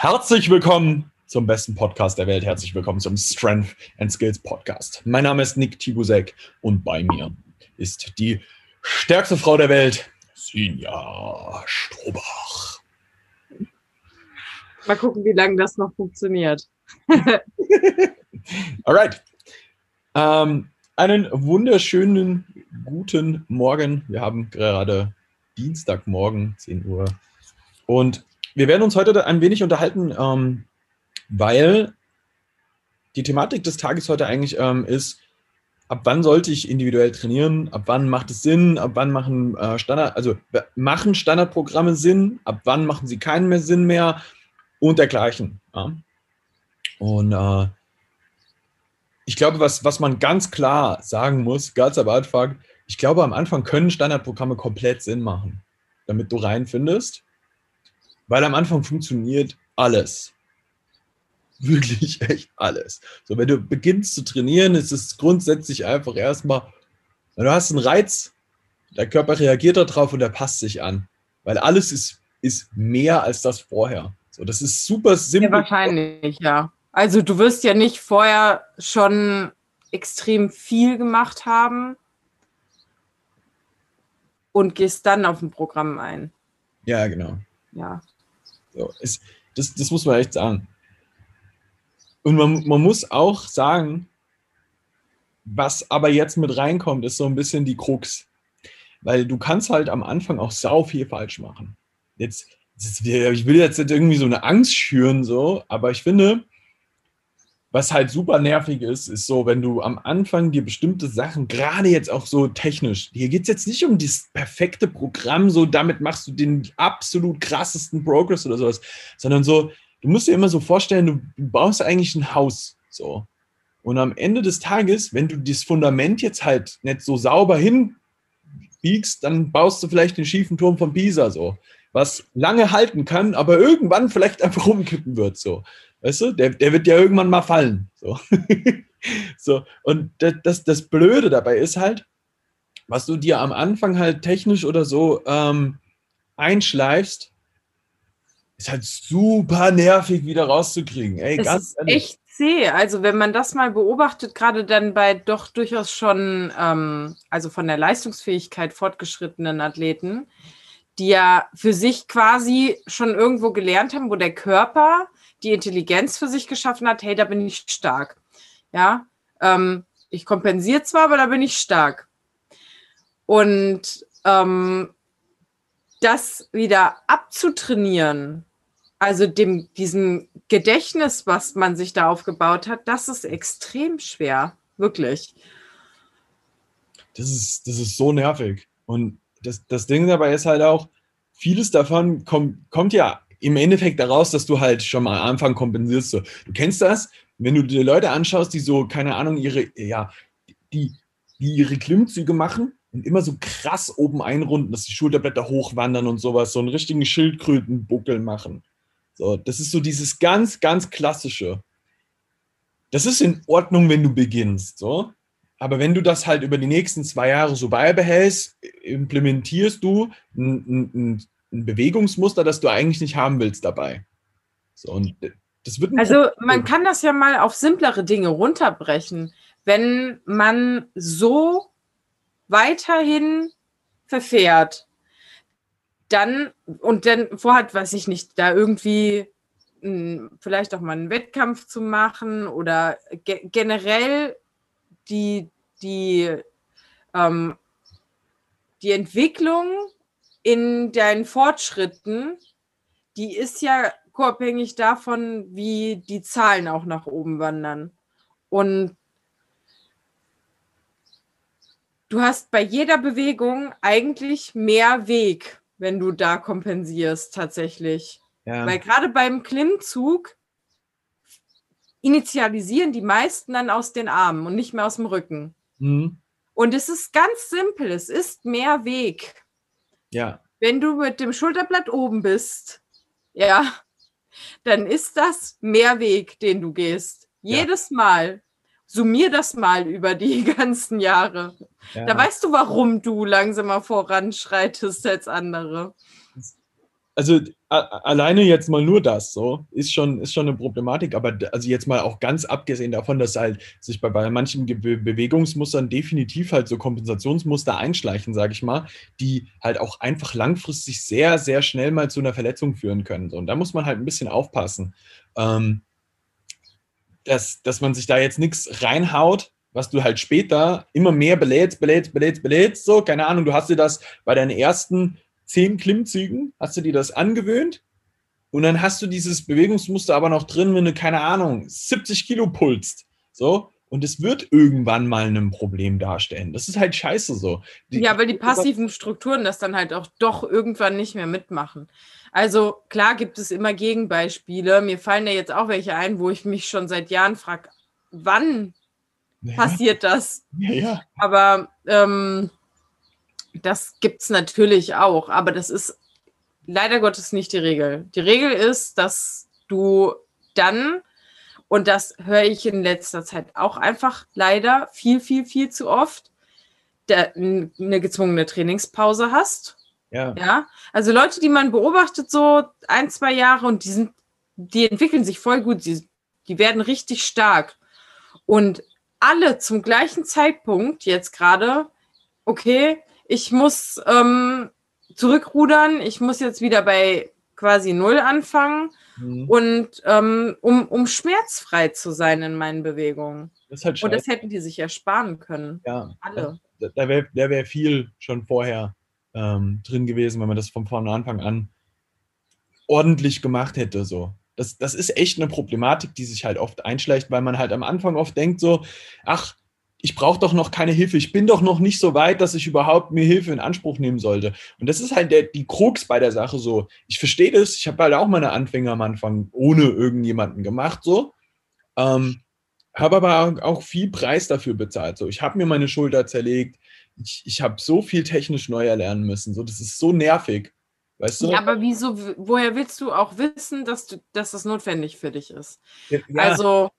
Herzlich willkommen zum besten Podcast der Welt. Herzlich willkommen zum Strength and Skills Podcast. Mein Name ist Nick Tibusek und bei mir ist die stärkste Frau der Welt, Sinja Strobach. Mal gucken, wie lange das noch funktioniert. Alright. Ähm, einen wunderschönen guten Morgen. Wir haben gerade Dienstagmorgen, 10 Uhr. Und wir werden uns heute ein wenig unterhalten, ähm, weil die Thematik des Tages heute eigentlich ähm, ist, ab wann sollte ich individuell trainieren, ab wann macht es Sinn, ab wann machen äh, Standard, also machen Standardprogramme Sinn, ab wann machen sie keinen mehr Sinn mehr und dergleichen. Ja. Und äh, ich glaube, was, was man ganz klar sagen muss, ganz am Anfang, ich glaube, am Anfang können Standardprogramme komplett Sinn machen, damit du reinfindest. Weil am Anfang funktioniert alles. Wirklich echt alles. So, wenn du beginnst zu trainieren, ist es grundsätzlich einfach erstmal, du hast einen Reiz, der Körper reagiert darauf und der passt sich an. Weil alles ist, ist mehr als das vorher. So, das ist super simpel. Ja, wahrscheinlich, ja. Also du wirst ja nicht vorher schon extrem viel gemacht haben und gehst dann auf ein Programm ein. Ja, genau. Ja. So, ist, das, das muss man echt sagen. Und man, man muss auch sagen, was aber jetzt mit reinkommt, ist so ein bisschen die Krux. Weil du kannst halt am Anfang auch sau viel falsch machen. Jetzt, ich will jetzt nicht irgendwie so eine Angst schüren, so, aber ich finde, was halt super nervig ist, ist so, wenn du am Anfang dir bestimmte Sachen, gerade jetzt auch so technisch, hier geht es jetzt nicht um das perfekte Programm, so damit machst du den absolut krassesten Progress oder sowas, sondern so, du musst dir immer so vorstellen, du, baust eigentlich ein Haus, so. Und am Ende des Tages, wenn du das Fundament jetzt halt nicht so sauber hinbiegst, dann baust du vielleicht den schiefen Turm von Pisa, so. Was lange halten kann, aber irgendwann vielleicht einfach umkippen wird, so. Weißt du, der, der wird ja irgendwann mal fallen. So. so. Und das, das Blöde dabei ist halt, was du dir am Anfang halt technisch oder so ähm, einschleifst, ist halt super nervig wieder rauszukriegen. Ey, es ganz ist ehrlich. echt zäh. Also wenn man das mal beobachtet, gerade dann bei doch durchaus schon, ähm, also von der Leistungsfähigkeit fortgeschrittenen Athleten, die ja für sich quasi schon irgendwo gelernt haben, wo der Körper die Intelligenz für sich geschaffen hat, hey, da bin ich stark. Ja, ähm, ich kompensiere zwar, aber da bin ich stark. Und ähm, das wieder abzutrainieren, also dem, diesem Gedächtnis, was man sich da aufgebaut hat, das ist extrem schwer, wirklich. Das ist, das ist so nervig. Und das, das Ding dabei ist halt auch, vieles davon kommt, kommt ja im Endeffekt daraus, dass du halt schon mal am Anfang kompensierst. So. Du kennst das, wenn du dir Leute anschaust, die so, keine Ahnung, ihre, ja, die, die ihre Klimmzüge machen und immer so krass oben einrunden, dass die Schulterblätter hochwandern und sowas, so einen richtigen Schildkrötenbuckel machen. So, das ist so dieses ganz, ganz klassische. Das ist in Ordnung, wenn du beginnst, so. Aber wenn du das halt über die nächsten zwei Jahre so beibehältst, implementierst du ein, ein, ein Bewegungsmuster, das du eigentlich nicht haben willst dabei. So, und das wird also man kann das ja mal auf simplere Dinge runterbrechen. Wenn man so weiterhin verfährt, dann und dann vorhat, weiß ich nicht, da irgendwie hm, vielleicht auch mal einen Wettkampf zu machen oder ge generell die, die, ähm, die Entwicklung in deinen Fortschritten, die ist ja abhängig davon, wie die Zahlen auch nach oben wandern. Und du hast bei jeder Bewegung eigentlich mehr Weg, wenn du da kompensierst tatsächlich. Ja. Weil gerade beim Klimmzug initialisieren die meisten dann aus den Armen und nicht mehr aus dem Rücken. Mhm. Und es ist ganz simpel, es ist mehr Weg. Ja. Wenn du mit dem Schulterblatt oben bist, ja, dann ist das mehr Weg, den du gehst. Ja. Jedes Mal. Summier das mal über die ganzen Jahre. Ja. Da weißt du, warum du langsamer voranschreitest als andere. Also alleine jetzt mal nur das so ist schon ist schon eine Problematik, aber also jetzt mal auch ganz abgesehen davon, dass halt sich bei, bei manchen Be Bewegungsmustern definitiv halt so Kompensationsmuster einschleichen, sage ich mal, die halt auch einfach langfristig sehr sehr schnell mal zu einer Verletzung führen können. So. Und da muss man halt ein bisschen aufpassen, ähm, dass dass man sich da jetzt nichts reinhaut, was du halt später immer mehr belädst, belädst, belädst, belädst, so, keine Ahnung, du hast dir das bei deinen ersten zehn Klimmzügen, hast du dir das angewöhnt und dann hast du dieses Bewegungsmuster aber noch drin, wenn du, keine Ahnung, 70 Kilo pulst, so, und es wird irgendwann mal ein Problem darstellen. Das ist halt scheiße so. Die, ja, weil die passiven Strukturen das dann halt auch doch irgendwann nicht mehr mitmachen. Also klar gibt es immer Gegenbeispiele. Mir fallen ja jetzt auch welche ein, wo ich mich schon seit Jahren frage, wann ja. passiert das? Ja, ja. Aber ähm, das gibt es natürlich auch, aber das ist leider Gottes nicht die Regel. Die Regel ist, dass du dann, und das höre ich in letzter Zeit auch einfach leider viel, viel, viel zu oft, eine gezwungene Trainingspause hast. Ja. ja. Also Leute, die man beobachtet, so ein, zwei Jahre und die sind, die entwickeln sich voll gut, die, die werden richtig stark. Und alle zum gleichen Zeitpunkt jetzt gerade, okay, ich muss ähm, zurückrudern, ich muss jetzt wieder bei quasi Null anfangen mhm. und ähm, um, um schmerzfrei zu sein in meinen Bewegungen. Das halt und das hätten die sich ersparen können. Ja. Alle. Da, da wäre wär viel schon vorher ähm, drin gewesen, wenn man das von vorne Anfang an ordentlich gemacht hätte. So. Das, das ist echt eine Problematik, die sich halt oft einschleicht, weil man halt am Anfang oft denkt so, ach, ich brauche doch noch keine Hilfe. Ich bin doch noch nicht so weit, dass ich überhaupt mir Hilfe in Anspruch nehmen sollte. Und das ist halt der, die Krux bei der Sache so. Ich verstehe das. Ich habe halt auch meine Anfänger am Anfang ohne irgendjemanden gemacht, so. Ähm, habe aber auch viel Preis dafür bezahlt. So, ich habe mir meine Schulter zerlegt. Ich, ich habe so viel technisch neu erlernen müssen. So, das ist so nervig. Weißt du? Ja, aber wieso, woher willst du auch wissen, dass, du, dass das notwendig für dich ist? Ja, also,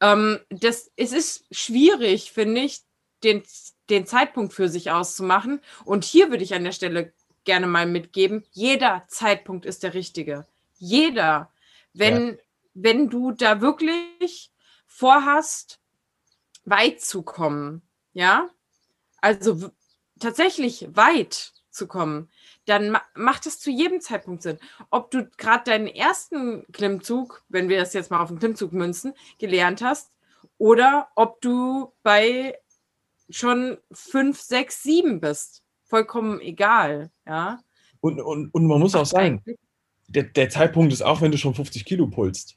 ähm, das, es ist schwierig, finde ich, den, den Zeitpunkt für sich auszumachen. Und hier würde ich an der Stelle gerne mal mitgeben, jeder Zeitpunkt ist der richtige. Jeder. Wenn, ja. wenn du da wirklich vorhast, weit zu kommen, ja, also tatsächlich weit zu kommen, dann ma macht es zu jedem Zeitpunkt Sinn. Ob du gerade deinen ersten Klimmzug, wenn wir das jetzt mal auf den Klimmzug münzen, gelernt hast, oder ob du bei schon fünf, sechs, sieben bist. Vollkommen egal, ja. Und, und, und man muss auch sagen, der, der Zeitpunkt ist auch, wenn du schon 50 Kilo pulst.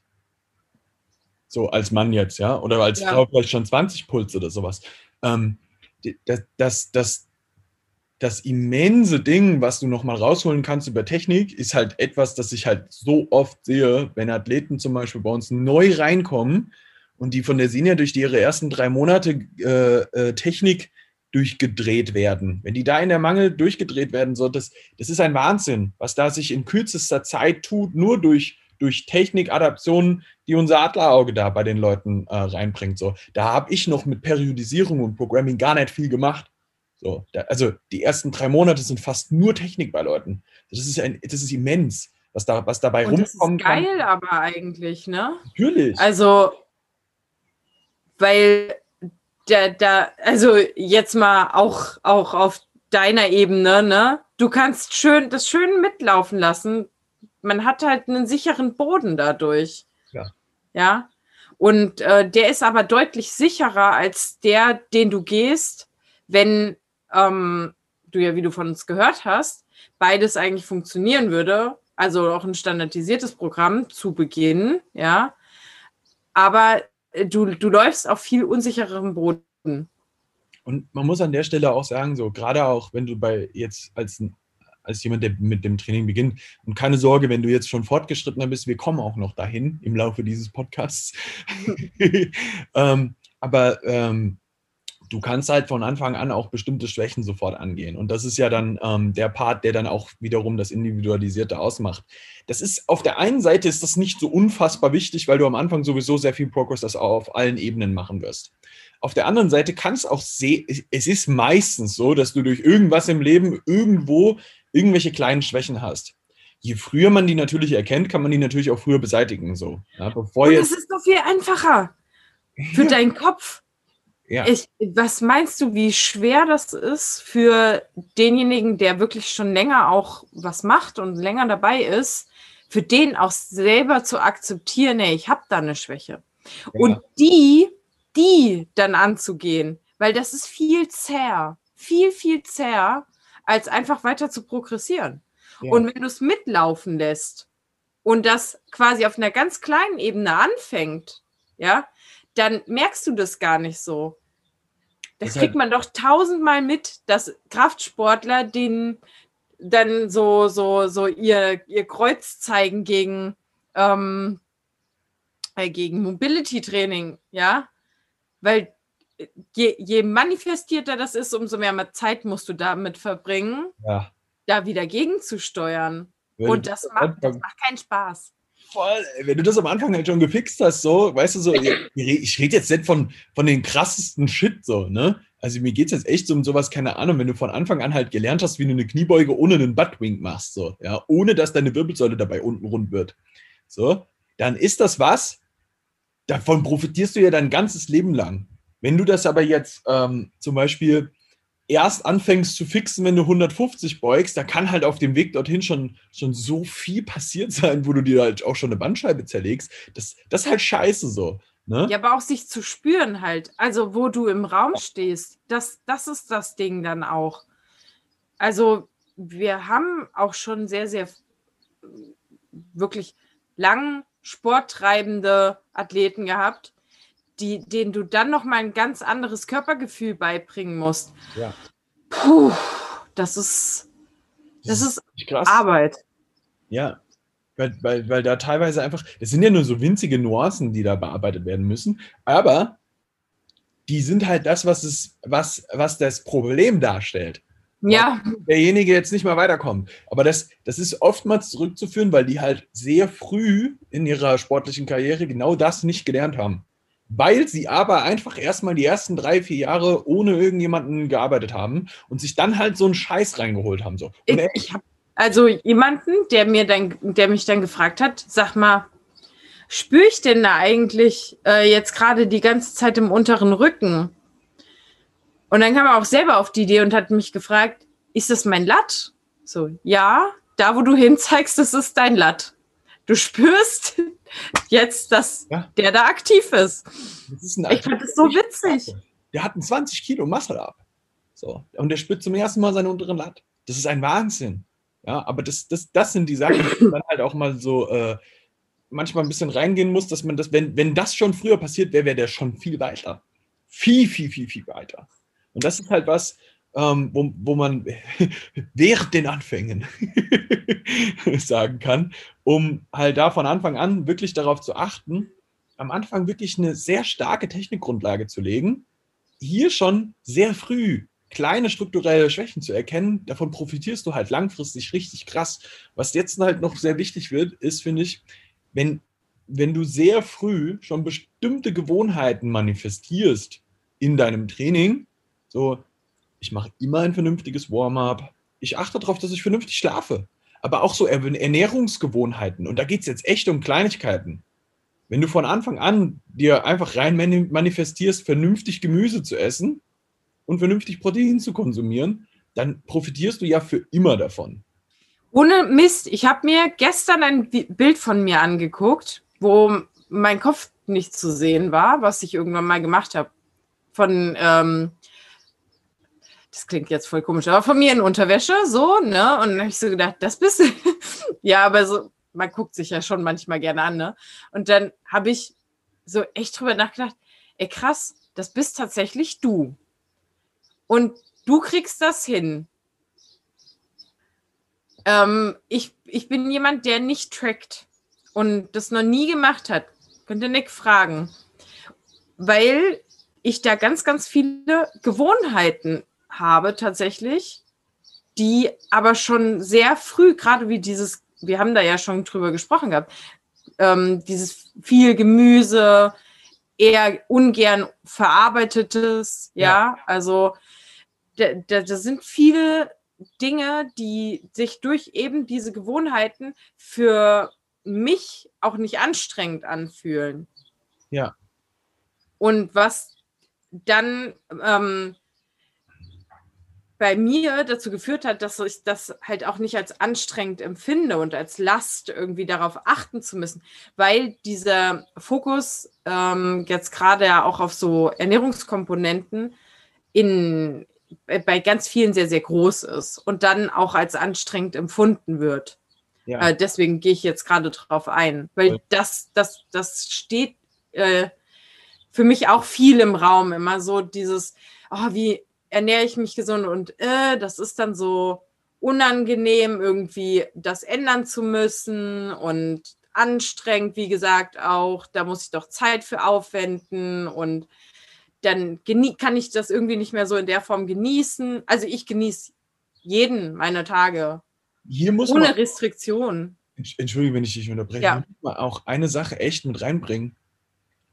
So als Mann jetzt, ja, oder als ja. Frau vielleicht schon 20 Puls oder sowas. Ähm, das, das, das, das immense Ding, was du nochmal rausholen kannst über Technik, ist halt etwas, das ich halt so oft sehe, wenn Athleten zum Beispiel bei uns neu reinkommen und die von der Senior durch ihre ersten drei Monate äh, äh, Technik durchgedreht werden. Wenn die da in der Mangel durchgedreht werden, so das, das ist ein Wahnsinn, was da sich in kürzester Zeit tut, nur durch, durch Technikadaptionen, die unser Adlerauge da bei den Leuten äh, reinbringt. So, da habe ich noch mit Periodisierung und Programming gar nicht viel gemacht. So, da, also die ersten drei Monate sind fast nur Technik bei Leuten. Das ist, ein, das ist immens, was, da, was dabei Und rumkommen das ist geil kann. aber eigentlich, ne? Natürlich. Also, weil da, da, also jetzt mal auch, auch auf deiner Ebene, ne? Du kannst schön das schön mitlaufen lassen. Man hat halt einen sicheren Boden dadurch. Ja. Ja. Und äh, der ist aber deutlich sicherer als der, den du gehst, wenn ähm, du ja, wie du von uns gehört hast, beides eigentlich funktionieren würde, also auch ein standardisiertes Programm zu Beginn, ja. Aber äh, du, du läufst auf viel unsichererem Boden. Und man muss an der Stelle auch sagen, so gerade auch, wenn du bei jetzt als, als jemand, der mit dem Training beginnt, und keine Sorge, wenn du jetzt schon fortgeschrittener bist, wir kommen auch noch dahin im Laufe dieses Podcasts. ähm, aber ähm, du kannst halt von Anfang an auch bestimmte Schwächen sofort angehen. Und das ist ja dann ähm, der Part, der dann auch wiederum das Individualisierte ausmacht. Das ist auf der einen Seite ist das nicht so unfassbar wichtig, weil du am Anfang sowieso sehr viel Progress das auch auf allen Ebenen machen wirst. Auf der anderen Seite kann es auch sehen, es ist meistens so, dass du durch irgendwas im Leben irgendwo irgendwelche kleinen Schwächen hast. je früher man die natürlich erkennt, kann man die natürlich auch früher beseitigen. So. Ja, bevor Und jetzt, das ist doch viel einfacher für Ja. deinen Kopf. Ja, Ich, was meinst du, wie schwer das ist für denjenigen, der wirklich schon länger auch was macht und länger dabei ist, für den auch selber zu akzeptieren, nee, ich habe da eine Schwäche. Und die, die dann anzugehen, weil das ist viel zäher, viel, viel zäher, als einfach weiter zu progressieren. Ja. Und wenn du es mitlaufen lässt und das quasi auf einer ganz kleinen Ebene anfängt, ja, dann merkst du das gar nicht so. Das kriegt man doch tausendmal mit, dass Kraftsportler den dann so, so, so ihr, ihr Kreuz zeigen gegen, ähm, äh, gegen Mobility-Training, ja. Weil äh, je, je manifestierter das ist, umso mehr Zeit musst du damit verbringen, ja. da wieder gegenzusteuern. Und das macht, das macht keinen Spaß. Voll, wenn du das am Anfang halt schon gefixt hast, so, weißt du, so, ich, rede jetzt nicht von, von den krassesten Shit, so, ne? Also mir geht es jetzt echt um sowas, keine Ahnung, wenn du von Anfang an halt gelernt hast, wie du eine Kniebeuge ohne einen Buttwink machst, so, ja, ohne dass deine Wirbelsäule dabei unten rund wird, so, dann ist das was, davon profitierst du ja dein ganzes Leben lang. Wenn du das aber jetzt ähm, zum Beispiel erst anfängst zu fixen, wenn du 150 beugst, da kann halt auf dem Weg dorthin schon, schon so viel passiert sein, wo du dir halt auch schon eine Bandscheibe zerlegst. Das, das ist halt scheiße so. Ne? Ja, aber auch sich zu spüren halt. Also, wo du im Raum stehst, das, das ist das Ding dann auch. Also, wir haben auch schon sehr, sehr wirklich lang sporttreibende Athleten gehabt, die, denen du dann noch mal ein ganz anderes Körpergefühl beibringen musst. Ja. Puh, das ist, das ist krass. Arbeit. Ja. Weil, weil, weil da teilweise einfach, es sind ja nur so winzige Nuancen, die da bearbeitet werden müssen, aber die sind halt das, was, es, was, was das Problem darstellt. Ja, derjenige jetzt nicht mehr weiterkommt. Aber das, das ist oftmals zurückzuführen, weil die halt sehr früh in ihrer sportlichen Karriere genau das nicht gelernt haben. Weil sie aber einfach erstmal die ersten drei, vier Jahre ohne irgendjemanden gearbeitet haben und sich dann halt so einen Scheiß reingeholt haben. So. Ich, ich habe also jemanden, der mir dann, der mich dann gefragt hat, sag mal, spüre ich denn da eigentlich äh, jetzt gerade die ganze Zeit im unteren Rücken? Und dann kam er auch selber auf die Idee und hat mich gefragt, ist das mein Latt? So, ja, da wo du hinzeigst, das ist dein Latt. Du spürst jetzt, dass Ja. der da aktiv ist. das ist Ich fand das so witzig. Der hat einen 20 Kilo Muscle Up. So. Und der spürt zum ersten Mal seinen unteren Latt. Das ist ein Wahnsinn. Ja, aber das, das, das sind die Sachen, die man halt auch mal so äh, manchmal ein bisschen reingehen muss, dass man das, wenn, wenn das schon früher passiert wäre, wäre der schon viel weiter. Viel, viel, viel, viel weiter. Und das ist halt was, ähm, wo, wo man während den Anfängen sagen kann, um halt da von Anfang an wirklich darauf zu achten, am Anfang wirklich eine sehr starke Technikgrundlage zu legen, hier schon sehr früh kleine strukturelle Schwächen zu erkennen, davon profitierst du halt langfristig richtig krass. Was jetzt halt noch sehr wichtig wird, ist, finde ich, wenn, wenn du sehr früh schon bestimmte Gewohnheiten manifestierst in deinem Training, so, ich mache immer ein vernünftiges Warm-up, ich achte darauf, dass ich vernünftig schlafe, aber auch so Er- Ernährungsgewohnheiten, und da geht es jetzt echt um Kleinigkeiten. Wenn du von Anfang an dir einfach rein mani- manifestierst, vernünftig Gemüse zu essen und vernünftig Protein zu konsumieren, dann profitierst du ja für immer davon. Ohne Mist, ich habe mir gestern ein Bild von mir angeguckt, wo mein Kopf nicht zu sehen war, was ich irgendwann mal gemacht habe. Von, ähm, das klingt jetzt voll komisch, aber von mir in Unterwäsche, so, ne? Und dann habe ich so gedacht, das bist du. ja, aber so, man guckt sich ja schon manchmal gerne an, ne? Und dann habe ich so echt drüber nachgedacht, ey krass, das bist tatsächlich du. Und du kriegst das hin. Ähm, ich, ich bin jemand, der nicht trackt und das noch nie gemacht hat. Könnt ihr Nick fragen. Weil ich da ganz, ganz viele Gewohnheiten habe tatsächlich, die aber schon sehr früh, gerade wie dieses, wir haben da ja schon drüber gesprochen gehabt, ähm, dieses viel Gemüse, eher ungern verarbeitetes, ja, Ja. also da, da, da sind viele Dinge, die sich durch eben diese Gewohnheiten für mich auch nicht anstrengend anfühlen. Ja. Und was dann ähm, bei mir dazu geführt hat, dass ich das halt auch nicht als anstrengend empfinde und als Last irgendwie darauf achten zu müssen, weil dieser Fokus ähm, jetzt gerade ja auch auf so Ernährungskomponenten in, bei ganz vielen sehr, sehr groß ist und dann auch als anstrengend empfunden wird. Ja. Äh, deswegen gehe ich jetzt gerade drauf ein, weil das, das, das steht äh, für mich auch viel im Raum, immer so dieses, oh, wie ernähre ich mich gesund und äh, das ist dann so unangenehm, irgendwie das ändern zu müssen und anstrengend, wie gesagt, auch. Da muss ich doch Zeit für aufwenden und dann kann ich das irgendwie nicht mehr so in der Form genießen. Also ich genieße jeden meiner Tage Hier muss ohne Restriktion. Entschuldige, wenn ich dich unterbreche. Ja. Auch eine Sache echt mit reinbringen.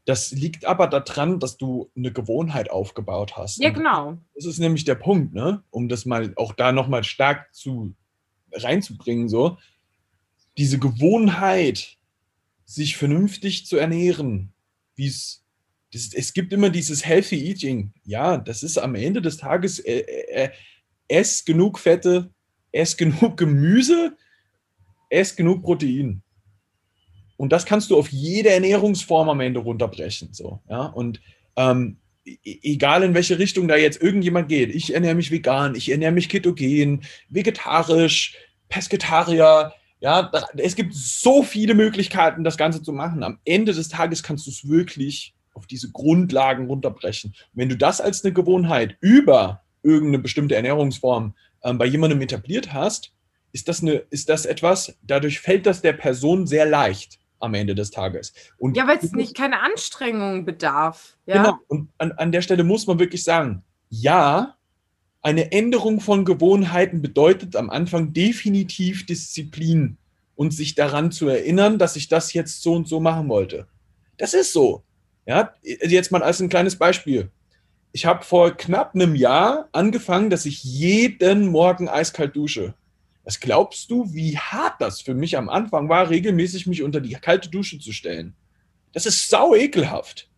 Das liegt aber daran, dass du eine Gewohnheit aufgebaut hast. Ja, genau. Das ist nämlich der Punkt, ne? um das mal auch da nochmal stark zu reinzubringen. So. Diese Gewohnheit, sich vernünftig zu ernähren, wie es es gibt immer dieses Healthy Eating. Ja, das ist am Ende des Tages, äh, äh, äh ess genug Fette, ess genug Gemüse, ess genug Protein. Und das kannst du auf jede Ernährungsform am Ende runterbrechen. So, ja? Und ähm, e-, egal in welche Richtung da jetzt irgendjemand geht, ich ernähre mich vegan, ich ernähre mich ketogen, vegetarisch, Pesketarier, ja, es gibt so viele Möglichkeiten, das Ganze zu machen. Am Ende des Tages kannst du es wirklich auf diese Grundlagen runterbrechen. Wenn du das als eine Gewohnheit über irgendeine bestimmte Ernährungsform ähm, bei jemandem etabliert hast, ist das, eine, ist das etwas, dadurch fällt das der Person sehr leicht am Ende des Tages. Und ja, weil es nicht keine Anstrengung bedarf. Ja? Genau. Und an, an der Stelle muss man wirklich sagen, ja, eine Änderung von Gewohnheiten bedeutet am Anfang definitiv Disziplin und sich daran zu erinnern, dass ich das jetzt so und so machen wollte. Das ist so. Ja, jetzt mal als ein kleines Beispiel. Ich habe vor knapp einem Jahr angefangen, dass ich jeden Morgen eiskalt dusche. Was glaubst du, wie hart das für mich am Anfang war, regelmäßig mich unter die kalte Dusche zu stellen? Das ist sau ekelhaft.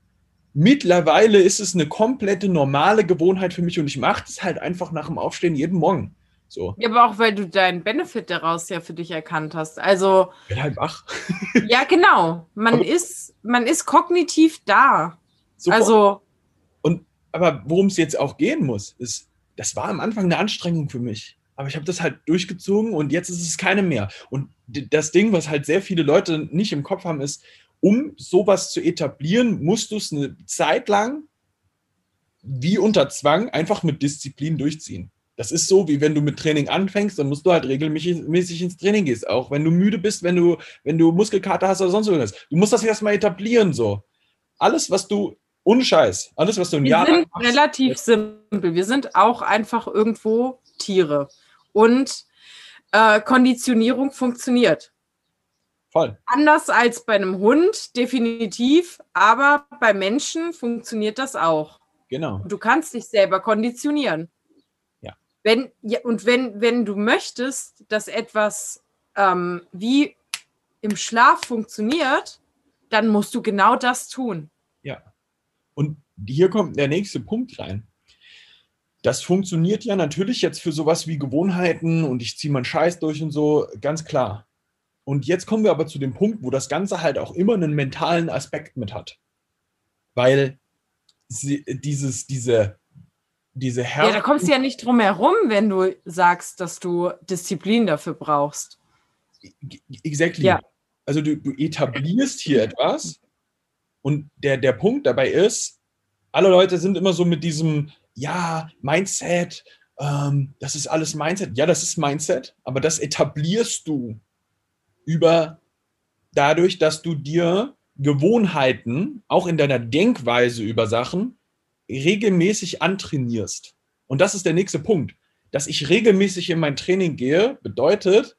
Mittlerweile ist es eine komplette normale Gewohnheit für mich und ich mache das halt einfach nach dem Aufstehen jeden Morgen. So. Ja, aber auch weil du deinen Benefit daraus ja für dich erkannt hast. Also. Ich bin halt wach. ja, genau. Man ist, man ist kognitiv da. Sofort. Also. Und aber worum es jetzt auch gehen muss, ist, das war am Anfang eine Anstrengung für mich aber ich habe das halt durchgezogen und jetzt ist es keine mehr. Und das Ding, was halt sehr viele Leute nicht im Kopf haben, ist, um sowas zu etablieren, musst du es eine Zeit lang wie unter Zwang einfach mit Disziplin durchziehen. Das ist so, wie wenn du mit Training anfängst, dann musst du halt regelmäßig ins Training gehst, auch wenn du müde bist, wenn du, wenn du Muskelkater hast oder sonst irgendwas. Du musst das erstmal etablieren, so. Alles, was du Unscheiß. Alles, was du ein Wir Jahr sind machst, relativ simpel. Wir sind auch einfach irgendwo Tiere und äh, Konditionierung funktioniert. Voll. Anders als bei einem Hund, definitiv, aber bei Menschen funktioniert das auch. Genau. Du kannst dich selber konditionieren. Ja. Wenn, ja und wenn, wenn du möchtest, dass etwas ähm, wie im Schlaf funktioniert, dann musst du genau das tun. Ja. Und hier kommt der nächste Punkt rein. Das funktioniert ja natürlich jetzt für sowas wie Gewohnheiten und ich ziehe meinen Scheiß durch und so, ganz klar. Und jetzt kommen wir aber zu dem Punkt, wo das Ganze halt auch immer einen mentalen Aspekt mit hat. Weil sie, dieses, diese, diese Her Ja, da kommst du ja nicht drum herum, wenn du sagst, dass du Disziplin dafür brauchst. Exactly. Ja. Also du, du etablierst hier etwas und der, der Punkt dabei ist, alle Leute sind immer so mit diesem, ja, Mindset, ähm, das ist alles Mindset. Ja, das ist Mindset, aber das etablierst du über dadurch, dass du dir Gewohnheiten, auch in deiner Denkweise über Sachen, regelmäßig antrainierst. Und das ist der nächste Punkt. Dass ich regelmäßig in mein Training gehe, bedeutet,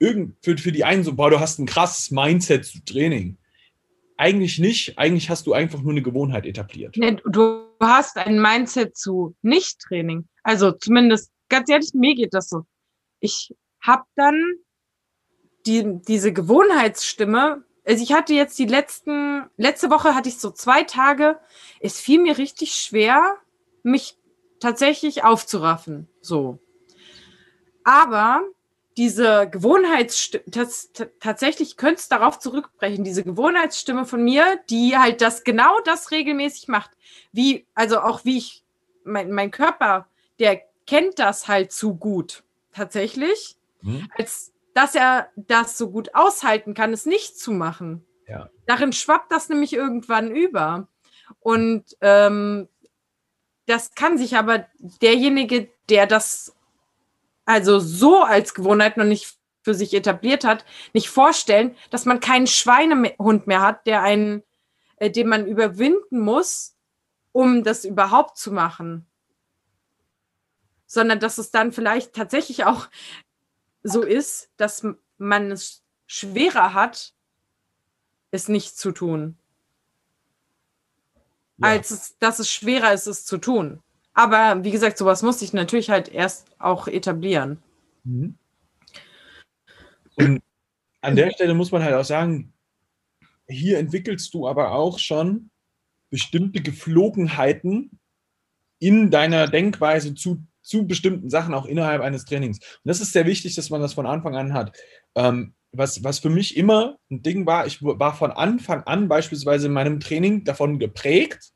für, für die einen so, boah, du hast ein krasses Mindset zu Training. Eigentlich nicht. Eigentlich hast du einfach nur eine Gewohnheit etabliert. Du hast ein Mindset zu Nicht-Training. Also zumindest ganz ehrlich, mir geht das so. Ich habe dann die, diese Gewohnheitsstimme. Also ich hatte jetzt die letzten, letzte Woche hatte ich so zwei Tage. Es fiel mir richtig schwer, mich tatsächlich aufzuraffen. So. Aber diese Gewohnheitsstimme, tatsächlich könnte es darauf zurückbrechen, diese Gewohnheitsstimme von mir, die halt das genau das regelmäßig macht. Wie, also auch wie ich, mein, mein Körper, der kennt das halt zu gut, tatsächlich, hm. als dass er das so gut aushalten kann, es nicht zu machen. Ja. Darin schwappt das nämlich irgendwann über. Und ähm, das kann sich aber derjenige, der das also so als Gewohnheit noch nicht für sich etabliert hat, nicht vorstellen, dass man keinen Schweinehund mehr hat, der einen, äh, den man überwinden muss, um das überhaupt zu machen. Sondern dass es dann vielleicht tatsächlich auch so ist, dass man es schwerer hat, es nicht zu tun. Ja. Als es, dass es schwerer ist, es zu tun. Aber wie gesagt, sowas musste ich natürlich halt erst auch etablieren. Mhm. Und an der Stelle muss man halt auch sagen, hier entwickelst du aber auch schon bestimmte Geflogenheiten in deiner Denkweise zu, zu bestimmten Sachen, auch innerhalb eines Trainings. Und das ist sehr wichtig, dass man das von Anfang an hat. Ähm, was, was für mich immer ein Ding war, ich war von Anfang an beispielsweise in meinem Training davon geprägt,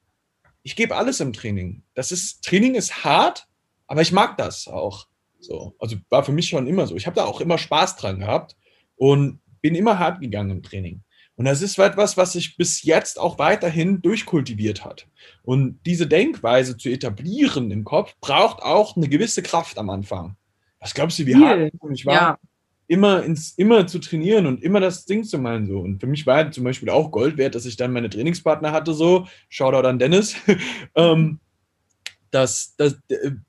ich gebe alles im Training. Das ist, Training ist hart, aber ich mag das auch. So, also war für mich schon immer so. Ich habe da auch immer Spaß dran gehabt und bin immer hart gegangen im Training. Und das ist etwas, was sich bis jetzt auch weiterhin durchkultiviert hat. Und diese Denkweise zu etablieren im Kopf braucht auch eine gewisse Kraft am Anfang. Was glaubst du, wie hart ich war? Ja immer ins, immer zu trainieren und immer das Ding zu meinen so. Und für mich war zum Beispiel auch Gold wert, dass ich dann meine Trainingspartner hatte so, Shoutout an Dennis, ähm, dass, dass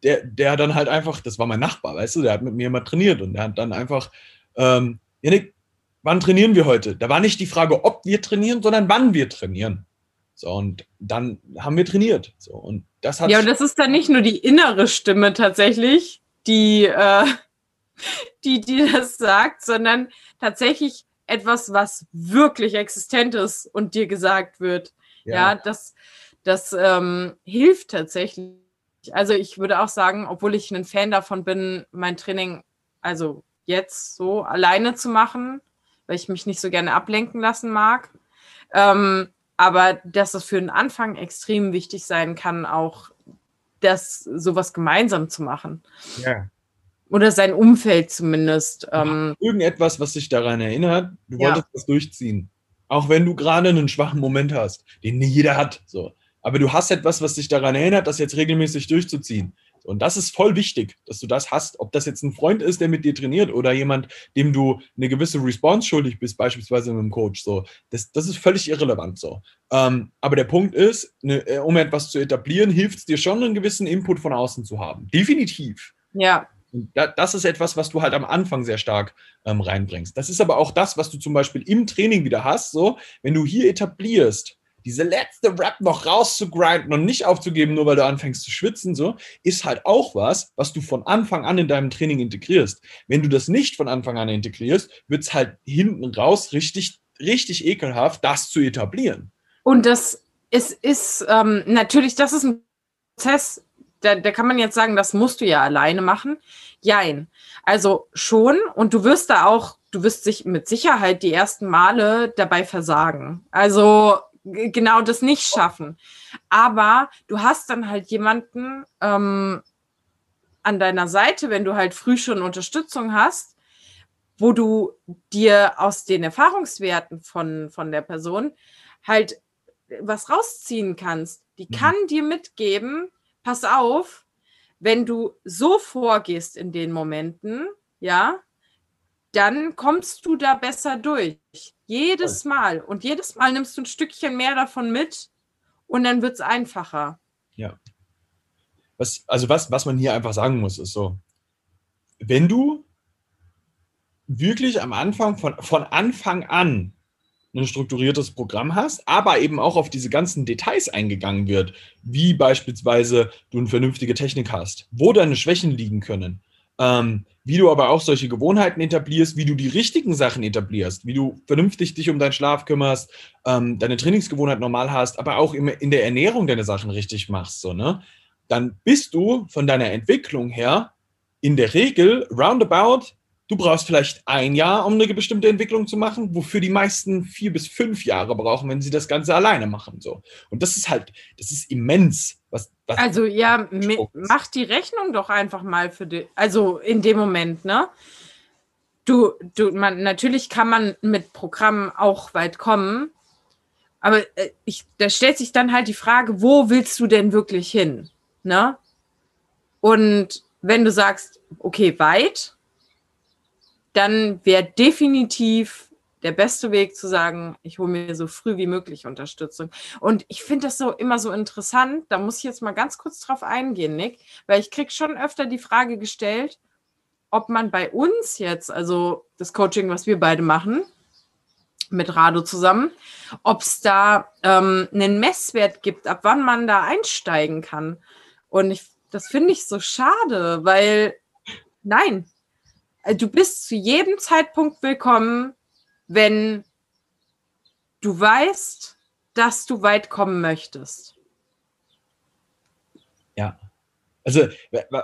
der, der dann halt einfach, das war mein Nachbar, weißt du, der hat mit mir immer trainiert und der hat dann einfach, ähm, Janik, wann trainieren wir heute? Da war nicht die Frage, ob wir trainieren, sondern wann wir trainieren. So, und dann haben wir trainiert. So, und das hat. Ja, und das ist dann nicht nur die innere Stimme tatsächlich, die, äh, die dir das sagt, sondern tatsächlich etwas, was wirklich existent ist und dir gesagt wird. Ja, ja das, das ähm, hilft tatsächlich. Also ich würde auch sagen, obwohl ich ein Fan davon bin, mein Training, also jetzt so alleine zu machen, weil ich mich nicht so gerne ablenken lassen mag. Ähm, aber dass es für den Anfang extrem wichtig sein kann, auch das sowas gemeinsam zu machen. Ja, oder sein Umfeld zumindest. Ähm, Irgendetwas, was dich daran erinnert, du ja. wolltest das durchziehen. Auch wenn du gerade einen schwachen Moment hast, den nicht jeder hat. So. Aber du hast etwas, was dich daran erinnert, das jetzt regelmäßig durchzuziehen. Und das ist voll wichtig, dass du das hast. Ob das jetzt ein Freund ist, der mit dir trainiert oder jemand, dem du eine gewisse Response schuldig bist, beispielsweise mit einem Coach. So, das, das ist völlig irrelevant so. Ähm, aber der Punkt ist, ne, äh, um etwas zu etablieren, hilft es dir schon, einen gewissen Input von außen zu haben. Definitiv. Ja. Und das ist etwas, was du halt am Anfang sehr stark ähm, reinbringst. Das ist aber auch das, was du zum Beispiel im Training wieder hast. So, wenn du hier etablierst, diese letzte Rap noch rauszugrinden und nicht aufzugeben, nur weil du anfängst zu schwitzen, so, ist halt auch was, was du von Anfang an in deinem Training integrierst. Wenn du das nicht von Anfang an integrierst, wird es halt hinten raus richtig, richtig ekelhaft, das zu etablieren. Und das ist, ist ähm, natürlich, das ist ein Prozess, da, da kann man jetzt sagen, das musst du ja alleine machen. Jein. Also schon, und du wirst da auch, du wirst sich mit Sicherheit die ersten Male dabei versagen. Also genau das nicht schaffen. Aber du hast dann halt jemanden ähm, an deiner Seite, wenn du halt früh schon Unterstützung hast, wo du dir aus den Erfahrungswerten von, von der Person halt was rausziehen kannst. Die mhm. kann dir mitgeben, pass auf, wenn du so vorgehst in den Momenten, ja, dann kommst du da besser durch. Jedes Mal. Und jedes Mal nimmst du ein Stückchen mehr davon mit und dann wird es einfacher. Ja. Was, also was, was man hier einfach sagen muss, ist so, wenn du wirklich am Anfang, von, von Anfang an ein strukturiertes Programm hast, aber eben auch auf diese ganzen Details eingegangen wird, wie beispielsweise du eine vernünftige Technik hast, wo deine Schwächen liegen können, ähm, wie du aber auch solche Gewohnheiten etablierst, wie du die richtigen Sachen etablierst, wie du vernünftig dich um deinen Schlaf kümmerst, ähm, deine Trainingsgewohnheit normal hast, aber auch im, in der Ernährung deine Sachen richtig machst, so, ne? Dann bist du von deiner Entwicklung her in der Regel roundabout Du brauchst vielleicht ein Jahr, um eine bestimmte Entwicklung zu machen, wofür die meisten vier bis fünf Jahre brauchen, wenn sie das Ganze alleine machen. So. Und das ist halt, das ist immens. Was, was also ja, mach die Rechnung doch einfach mal für die, also in dem Moment, ne? Du, du, man, natürlich kann man mit Programmen auch weit kommen, aber äh, ich, da stellt sich dann halt die Frage, wo willst du denn wirklich hin? Ne? Und wenn du sagst, okay, weit, dann wäre definitiv der beste Weg zu sagen, ich hole mir so früh wie möglich Unterstützung. Und ich finde das so immer so interessant, da muss ich jetzt mal ganz kurz drauf eingehen, Nick, weil ich kriege schon öfter die Frage gestellt, ob man bei uns jetzt, also das Coaching, was wir beide machen, mit Rado zusammen, ob es da ähm, einen Messwert gibt, ab wann man da einsteigen kann. Und ich, das finde ich so schade, weil nein, du bist zu jedem Zeitpunkt willkommen, wenn du weißt, dass du weit kommen möchtest. Ja. Also,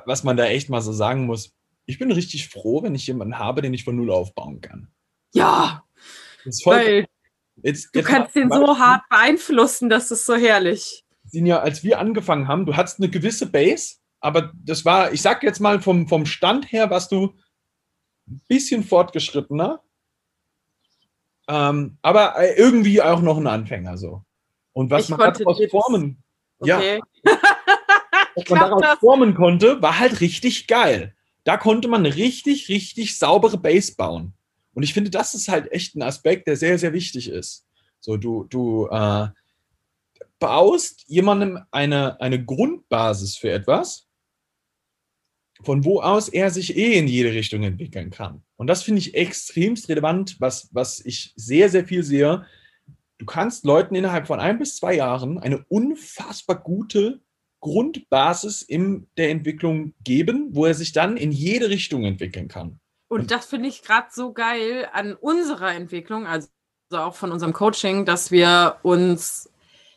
was man da echt mal so sagen muss, ich bin richtig froh, wenn ich jemanden habe, den ich von Null aufbauen kann. Ja. weil jetzt, du jetzt kannst den so hart beeinflussen, das ist so herrlich. Sinja, als wir angefangen haben, du hattest eine gewisse Base, aber das war, ich sag jetzt mal vom, vom Stand her, was du ein bisschen fortgeschrittener, ähm, aber äh, irgendwie auch noch ein Anfänger so. Und was ich man daraus formen, okay. ja, was man daraus das. formen konnte, war halt richtig geil. Da konnte man eine richtig, richtig saubere Base bauen. Und ich finde, das ist halt echt ein Aspekt, der sehr, sehr wichtig ist. So, du, du äh, baust jemandem eine, eine Grundbasis für etwas, von wo aus er sich eh in jede Richtung entwickeln kann. Und das finde ich extremst relevant, was, was ich sehr, sehr viel sehe. Du kannst Leuten innerhalb von ein bis zwei Jahren eine unfassbar gute Grundbasis in der Entwicklung geben, wo er sich dann in jede Richtung entwickeln kann. Und, das finde ich gerade so geil an unserer Entwicklung, also auch von unserem Coaching, dass wir uns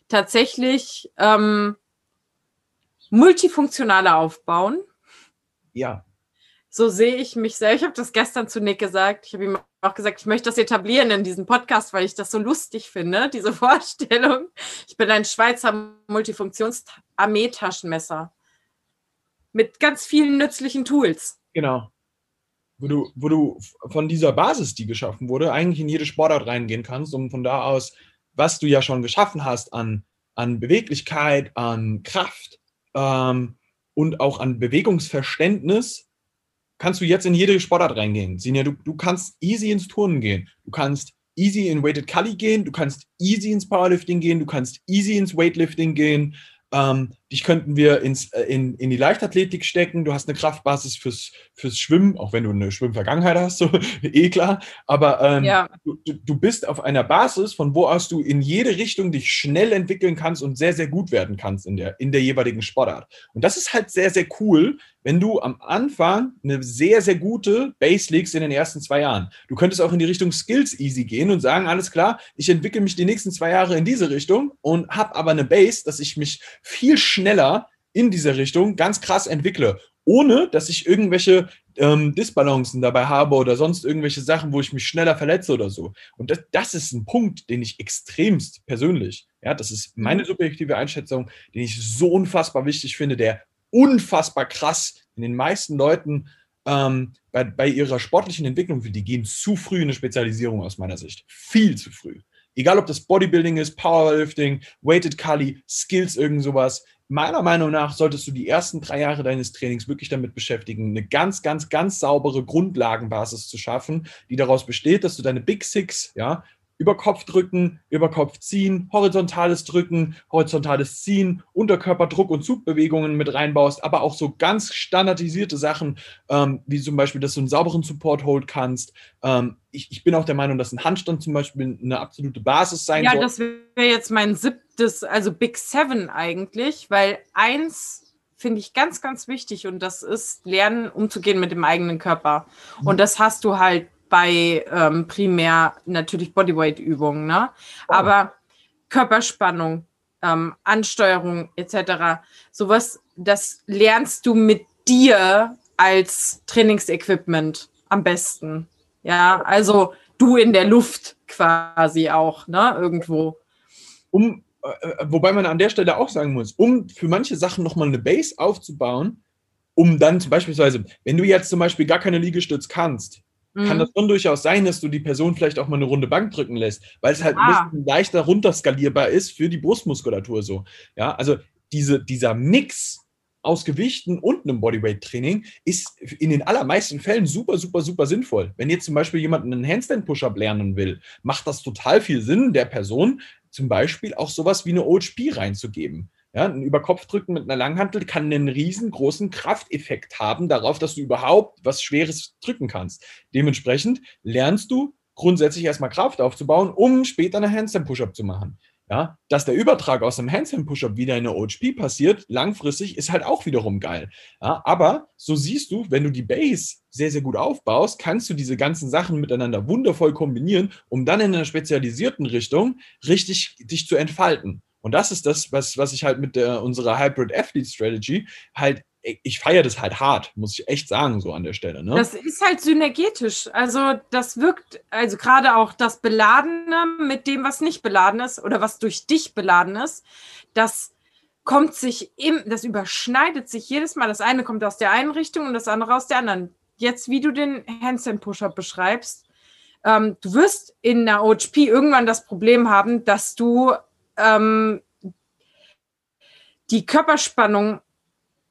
tatsächlich ähm, multifunktionaler aufbauen ja. So sehe ich mich selbst. Ich habe das gestern zu Nick gesagt. Ich habe ihm auch gesagt, ich möchte das etablieren in diesem Podcast, weil ich das so lustig finde, diese Vorstellung. Ich bin ein Schweizer Multifunktions-Armeetaschenmesser mit ganz vielen nützlichen Tools. Genau. Wo du, wo du von dieser Basis, die geschaffen wurde, eigentlich in jede Sportart reingehen kannst, um von da aus, was du ja schon geschaffen hast an, an Beweglichkeit, an Kraft, ähm, und auch an Bewegungsverständnis kannst du jetzt in jede Sportart reingehen. Sinja, du, du kannst easy ins Turnen gehen. Du kannst easy in Weighted Cully gehen. Du kannst easy ins Powerlifting gehen. Du kannst easy ins Weightlifting gehen. Ähm, dich könnten wir ins, äh, in, in die Leichtathletik stecken. Du hast eine Kraftbasis fürs, fürs Schwimmen, auch wenn du eine Schwimmvergangenheit hast, so eh klar. Aber ähm, ja. du, du bist auf einer Basis, von wo aus du in jede Richtung dich schnell entwickeln kannst und sehr, sehr gut werden kannst in der, in der jeweiligen Sportart. Und das ist halt sehr, sehr cool, wenn du am Anfang eine sehr, sehr gute Base legst in den ersten zwei Jahren. Du könntest auch in die Richtung Skills easy gehen und sagen, alles klar, ich entwickle mich die nächsten zwei Jahre in diese Richtung und habe aber eine Base, dass ich mich viel schneller in dieser Richtung ganz krass entwickle, ohne dass ich irgendwelche ähm, Disbalancen dabei habe oder sonst irgendwelche Sachen, wo ich mich schneller verletze oder so. Und das, das ist ein Punkt, den ich extremst persönlich, ja, das ist meine subjektive Einschätzung, den ich so unfassbar wichtig finde, der unfassbar krass in den meisten Leuten ähm, bei, bei ihrer sportlichen Entwicklung, die gehen zu früh in eine Spezialisierung aus meiner Sicht. Viel zu früh. Egal, ob das Bodybuilding ist, Powerlifting, Weighted Kali, Skills, irgend sowas. Meiner Meinung nach solltest du die ersten drei Jahre deines Trainings wirklich damit beschäftigen, eine ganz, ganz, ganz saubere Grundlagenbasis zu schaffen, die daraus besteht, dass du deine Big Six, ja, über Kopf drücken, über Kopf ziehen, horizontales Drücken, horizontales Ziehen, Unterkörperdruck und Zugbewegungen mit reinbaust, aber auch so ganz standardisierte Sachen, ähm, wie zum Beispiel, dass du einen sauberen Support hold kannst. Ähm, ich, ich, bin auch der Meinung, dass ein Handstand zum Beispiel eine absolute Basis sein ja, soll. Ja, das wäre jetzt mein siebtes, also Big Seven eigentlich, weil eins finde ich ganz, ganz wichtig und das ist Lernen, umzugehen mit dem eigenen Körper. Und das hast du halt bei ähm, primär natürlich Bodyweight-Übungen, ne? Oh. Aber Körperspannung, ähm, Ansteuerung etc., sowas, das lernst du mit dir als Trainingsequipment am besten. Ja, also du in der Luft quasi auch, ne? Irgendwo. Um, äh, wobei man an der Stelle auch sagen muss, um für manche Sachen nochmal eine Base aufzubauen, um dann zum Beispiel, wenn du jetzt zum Beispiel gar keine Liegestütz kannst, mhm. kann das schon durchaus sein, dass du die Person vielleicht auch mal eine Runde Bank drücken lässt, weil es halt ah. ein bisschen leichter runterskalierbar ist für die Brustmuskulatur so. Ja, also diese, dieser Mix aus Gewichten und einem Bodyweight-Training ist in den allermeisten Fällen super, super, super sinnvoll. Wenn jetzt zum Beispiel jemand einen Handstand-Push-Up lernen will, macht das total viel Sinn, der Person zum Beispiel auch sowas wie eine OHP reinzugeben. Ja, ein Überkopfdrücken mit einer Langhantel kann einen riesengroßen Krafteffekt haben darauf, dass du überhaupt was Schweres drücken kannst. Dementsprechend lernst du grundsätzlich erstmal Kraft aufzubauen, um später eine Handstand-Push-Up zu machen. Ja, dass der Übertrag aus einem Handstand-Push-Up wieder in eine OHP passiert, langfristig ist halt auch wiederum geil. Ja, aber so siehst du, wenn du die Base sehr, sehr gut aufbaust, kannst du diese ganzen Sachen miteinander wundervoll kombinieren, um dann in einer spezialisierten Richtung richtig dich zu entfalten. Und das ist das, was, was ich halt mit der, unserer Hybrid Athlete Strategy halt, ich feiere das halt hart, muss ich echt sagen, so an der Stelle. Ne? Das ist halt synergetisch. Also das wirkt, also gerade auch das Beladene mit dem, was nicht beladen ist oder was durch dich beladen ist, das kommt sich im, das überschneidet sich jedes Mal. Das eine kommt aus der einen Richtung und das andere aus der anderen. Jetzt, wie du den Handstand-Push-Up beschreibst, ähm, du wirst in einer OHP irgendwann das Problem haben, dass du ähm, die Körperspannung,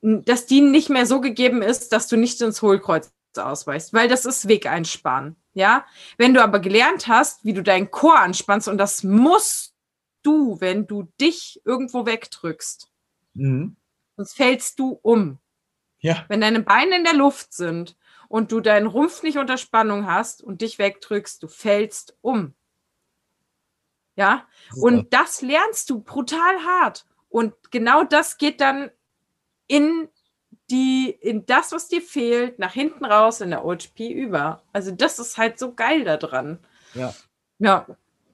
dass die nicht mehr so gegeben ist, dass du nicht ins Hohlkreuz ausweichst, weil das ist Wegeinsparen. Ja, wenn du aber gelernt hast, wie du deinen Chor anspannst und das musst du, wenn du dich irgendwo wegdrückst, mhm. sonst fällst du um. Ja. Wenn deine Beine in der Luft sind und du deinen Rumpf nicht unter Spannung hast und dich wegdrückst, du fällst um. Ja, und das lernst du brutal hart. Und genau das geht dann in die, in das, was dir fehlt, nach hinten raus in der OHP über. Also das ist halt so geil daran. Ja. Ja.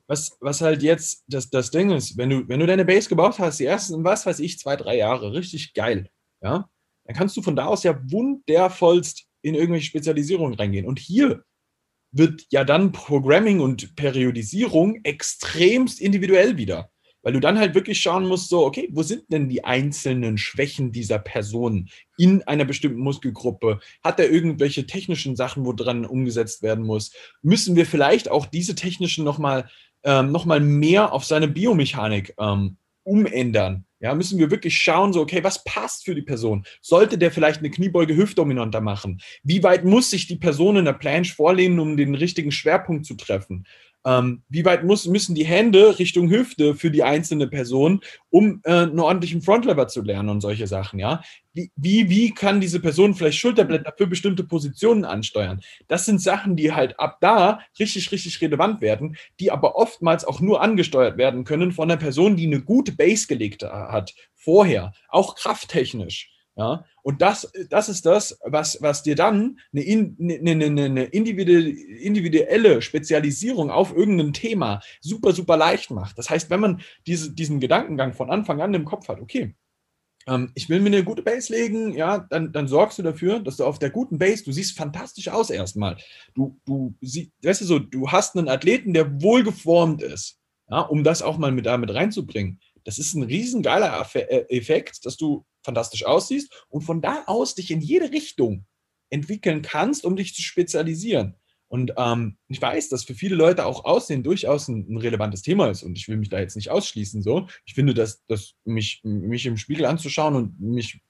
Was, was halt jetzt das, das Ding ist, wenn du, wenn du deine Base gebaut hast, die ersten, was weiß ich, zwei, drei Jahre, richtig geil, ja, dann kannst du von da aus ja wundervollst in irgendwelche Spezialisierungen reingehen. Und hier wird ja dann Programming und Periodisierung extremst individuell wieder. Weil du dann halt wirklich schauen musst, so, okay, wo sind denn die einzelnen Schwächen dieser Person in einer bestimmten Muskelgruppe? Hat er irgendwelche technischen Sachen, wo dran umgesetzt werden muss? Müssen wir vielleicht auch diese technischen nochmal ähm, noch mehr auf seine Biomechanik ähm, umändern? Ja, müssen wir wirklich schauen, so, okay, was passt für die Person? Sollte der vielleicht eine Kniebeuge hüftdominanter machen? Wie weit muss sich die Person in der Planche vorlehnen, um den richtigen Schwerpunkt zu treffen? Ähm, wie weit muss, müssen die Hände Richtung Hüfte für die einzelne Person, um äh, einen ordentlichen Frontlever zu lernen und solche Sachen, ja? Wie, wie, wie kann diese Person vielleicht Schulterblätter für bestimmte Positionen ansteuern? Das sind Sachen, die halt ab da richtig, richtig relevant werden, die aber oftmals auch nur angesteuert werden können von einer Person, die eine gute Base gelegt hat, vorher, auch krafttechnisch. Ja, und das, das ist das, was, was dir dann eine, eine, eine, eine individuelle Spezialisierung auf irgendein Thema super, super leicht macht. Das heißt, wenn man diese, diesen Gedankengang von Anfang an im Kopf hat, okay, ähm, ich will mir eine gute Base legen, ja, dann, dann sorgst du dafür, dass du auf der guten Base, du siehst fantastisch aus erstmal. Du, du sie, weißt du so, du hast einen Athleten, der wohlgeformt ist, ja, um das auch mal mit damit reinzubringen. Das ist ein riesengeiler äh, Effekt, dass du fantastisch aussiehst und von da aus dich in jede Richtung entwickeln kannst, um dich zu spezialisieren. Und ähm, ich weiß, dass für viele Leute auch Aussehen durchaus ein, ein, relevantes Thema ist und ich will mich da jetzt nicht ausschließen. So, ich finde, dass, dass mich, mich im Spiegel anzuschauen und mich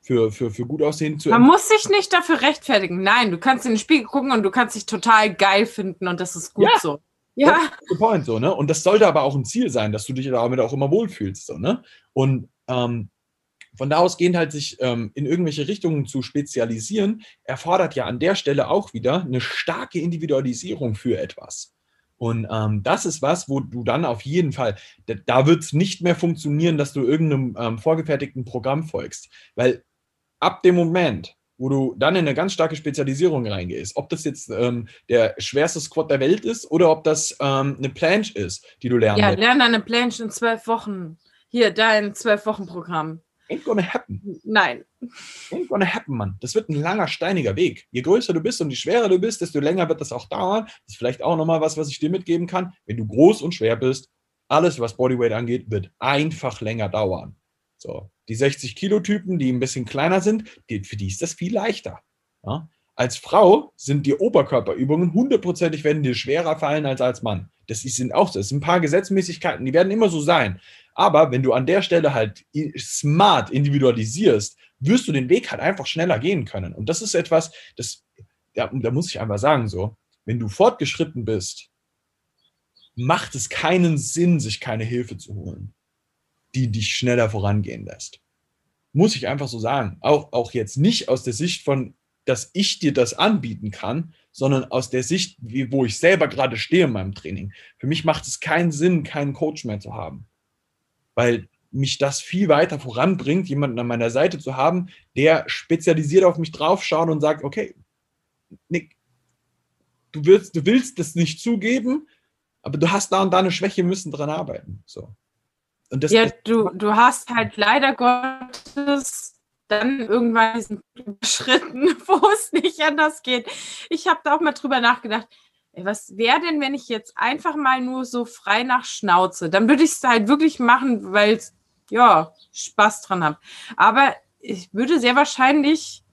für, für, für gut aussehen zu. Man muss sich nicht dafür rechtfertigen. Nein, du kannst in den Spiegel gucken und du kannst dich total geil finden und das ist gut ja. so. Ja. The point, so, ne? Und das sollte aber auch ein Ziel sein, dass du dich damit auch immer wohlfühlst. So, ne? Und ähm, von da ausgehend halt sich ähm, in irgendwelche Richtungen zu spezialisieren, erfordert ja an der Stelle auch wieder eine starke Individualisierung für etwas. Und ähm, das ist was, wo du dann auf jeden Fall, da, da wird es nicht mehr funktionieren, dass du irgendeinem ähm, vorgefertigten Programm folgst. Weil ab dem Moment, wo du dann in eine ganz starke Spezialisierung reingehst, ob das jetzt ähm, der schwerste Squat der Welt ist oder ob das ähm, eine Planche ist, die du lernen Ja, lerne eine Planche in zwölf Wochen. Hier, dein zwölf-Wochen-Programm. Ain't gonna happen. Nein. Ain't gonna happen, Mann. Das wird ein langer, steiniger Weg. Je größer du bist und je schwerer du bist, desto länger wird das auch dauern. Das ist vielleicht auch nochmal was, was ich dir mitgeben kann. Wenn du groß und schwer bist, alles, was Bodyweight angeht, wird einfach länger dauern. So, die 60-Kilo-Typen, die ein bisschen kleiner sind, die, für die ist das viel leichter. Ja? Als Frau sind die Oberkörperübungen hundertprozentig werden dir schwerer fallen als als Mann. Das sind auch so. Das sind ein paar Gesetzmäßigkeiten, die werden immer so sein. Aber wenn du an der Stelle halt smart individualisierst, wirst du den Weg halt einfach schneller gehen können. Und das ist etwas, das, ja, da muss ich einfach sagen, so, wenn du fortgeschritten bist, macht es keinen Sinn, sich keine Hilfe zu holen, die dich schneller vorangehen lässt. Muss ich einfach so sagen. Auch, auch jetzt nicht aus der Sicht von, dass ich dir das anbieten kann, sondern aus der Sicht, wie, wo ich selber gerade stehe in meinem Training. Für mich macht es keinen Sinn, keinen Coach mehr zu haben weil mich das viel weiter voranbringt, jemanden an meiner Seite zu haben, der spezialisiert auf mich draufschaut und sagt, okay, Nick, du willst, du willst das nicht zugeben, aber du hast da und da eine Schwäche, müssen dran arbeiten. So. Und das, ja, du, du hast halt leider Gottes dann irgendwann diesen Schritten, wo es nicht anders geht. Ich habe da auch mal drüber nachgedacht was wäre denn, wenn ich jetzt einfach mal nur so frei nach Schnauze? Dann würde ich es halt wirklich machen, weil ja Spaß dran habe. Aber ich würde sehr wahrscheinlich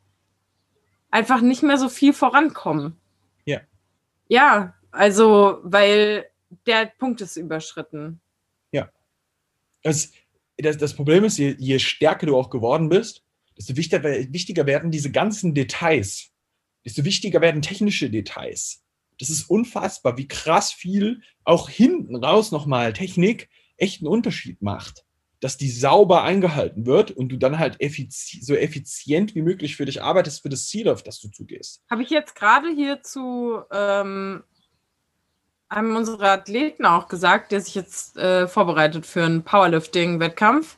einfach nicht mehr so viel vorankommen. Ja. Ja, also, weil der Punkt ist überschritten. Das, das, das Problem ist, je, je stärker du auch geworden bist, desto wichtiger, wichtiger werden diese ganzen Details. Desto wichtiger werden technische Details das ist unfassbar, wie krass viel auch hinten raus nochmal Technik echt einen Unterschied macht. Dass die sauber eingehalten wird und du dann halt effizi so effizient wie möglich für dich arbeitest, für das Ziel, auf das du zugehst. Habe ich jetzt gerade hier zu ähm, einem unserer Athleten auch gesagt, der sich jetzt äh, vorbereitet für einen Powerlifting-Wettkampf,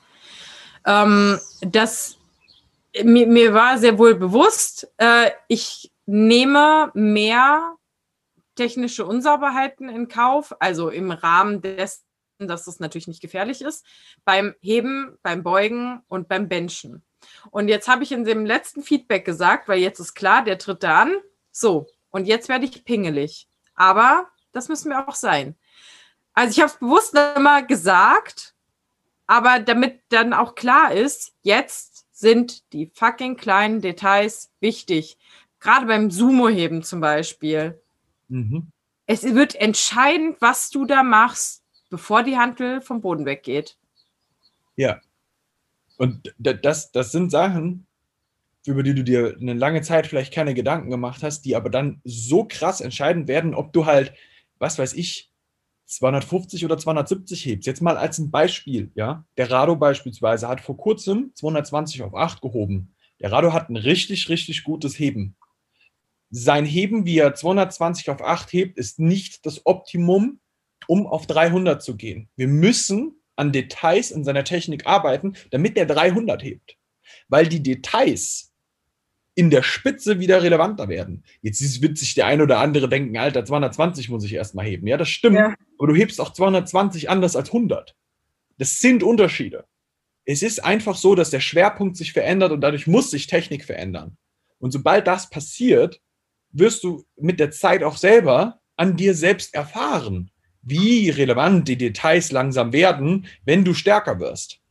ähm, dass mir, mir, war sehr wohl bewusst, äh, ich nehme mehr technische Unsauberheiten in Kauf, also im Rahmen dessen, dass es natürlich nicht gefährlich ist, beim Heben, beim Beugen und beim Benchen. Und jetzt habe ich in dem letzten Feedback gesagt, weil jetzt ist klar, der tritt da an. So, und jetzt werde ich pingelig. Aber das müssen wir auch sein. Also ich habe es bewusst immer gesagt, aber damit dann auch klar ist, jetzt sind die fucking kleinen Details wichtig. Gerade beim Sumo-Heben zum Beispiel. Mhm. Es wird entscheidend, was du da machst, bevor die Handel vom Boden weggeht. Ja. Und das, das sind Sachen, über die du dir eine lange Zeit vielleicht keine Gedanken gemacht hast, die aber dann so krass entscheidend werden, ob du halt, was weiß ich, 250 oder 270 hebst. Jetzt mal als ein Beispiel, ja. Der Rado beispielsweise hat vor kurzem 220 auf 8 gehoben. Der Rado hat ein richtig, richtig gutes Heben sein Heben, wie er 220 auf 8 hebt, ist nicht das Optimum, um auf 300 zu gehen. Wir müssen an Details in seiner Technik arbeiten, damit er 300 hebt. Weil die Details in der Spitze wieder relevanter werden. Jetzt wird sich der ein oder andere denken, Alter, 220 muss ich erstmal heben. Ja, das stimmt. Ja. Aber du hebst auch 220 anders als 100. Das sind Unterschiede. Es ist einfach so, dass der Schwerpunkt sich verändert und dadurch muss sich Technik verändern. Und sobald das passiert, wirst du mit der Zeit auch selber an dir selbst erfahren, wie relevant die Details langsam werden, wenn du stärker wirst.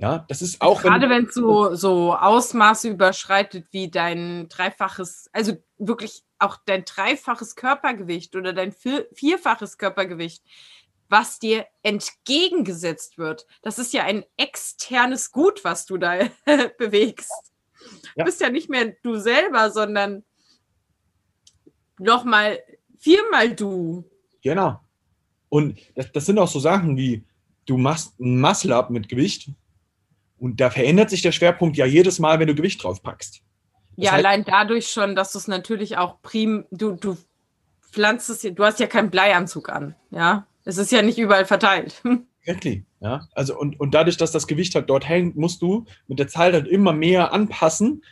Ja, das ist auch. Gerade wenn es so, so Ausmaße überschreitet wie dein dreifaches, also wirklich auch dein dreifaches Körpergewicht oder dein vierfaches Körpergewicht, was dir entgegengesetzt wird. Das ist ja ein externes Gut, was du da bewegst. Ja. Du bist ja nicht mehr du selber, sondern nochmal viermal du. Genau. Und das, das sind auch so Sachen wie, du machst ein Muscle-Up mit Gewicht und da verändert sich der Schwerpunkt ja jedes Mal, wenn du Gewicht drauf packst. Das ja, heißt, allein dadurch schon, dass du es natürlich auch prim, du, du pflanzt es, du hast ja keinen Bleianzug an, ja. Es ist ja nicht überall verteilt. Exactly. Ja, also und, und dadurch, dass das Gewicht halt dort hängt, musst du mit der Zeit halt immer mehr anpassen.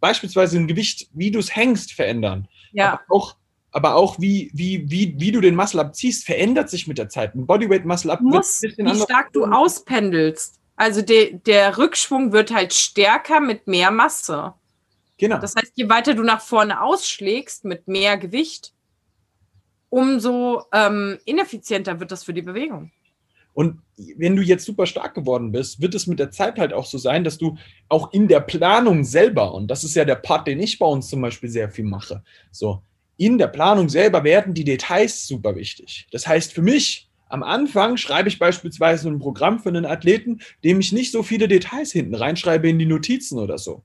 Beispielsweise ein Gewicht, wie du es hängst, verändern. Ja. Aber auch, aber auch wie, wie, wie, wie du den Muscle abziehst, verändert sich mit der Zeit. Ein Bodyweight Muscle Up muss, wie stark du auspendelst. Also de, der Rückschwung wird halt stärker mit mehr Masse. Genau. Das heißt, je weiter du nach vorne ausschlägst mit mehr Gewicht, umso ähm, ineffizienter wird das für die Bewegung. Und wenn du jetzt super stark geworden bist, wird es mit der Zeit halt auch so sein, dass du auch in der Planung selber, und das ist ja der Part, den ich bei uns zum Beispiel sehr viel mache, so, in der Planung selber werden die Details super wichtig. Das heißt, für mich, am Anfang schreibe ich beispielsweise ein Programm für einen Athleten, dem ich nicht so viele Details hinten reinschreibe in die Notizen oder so.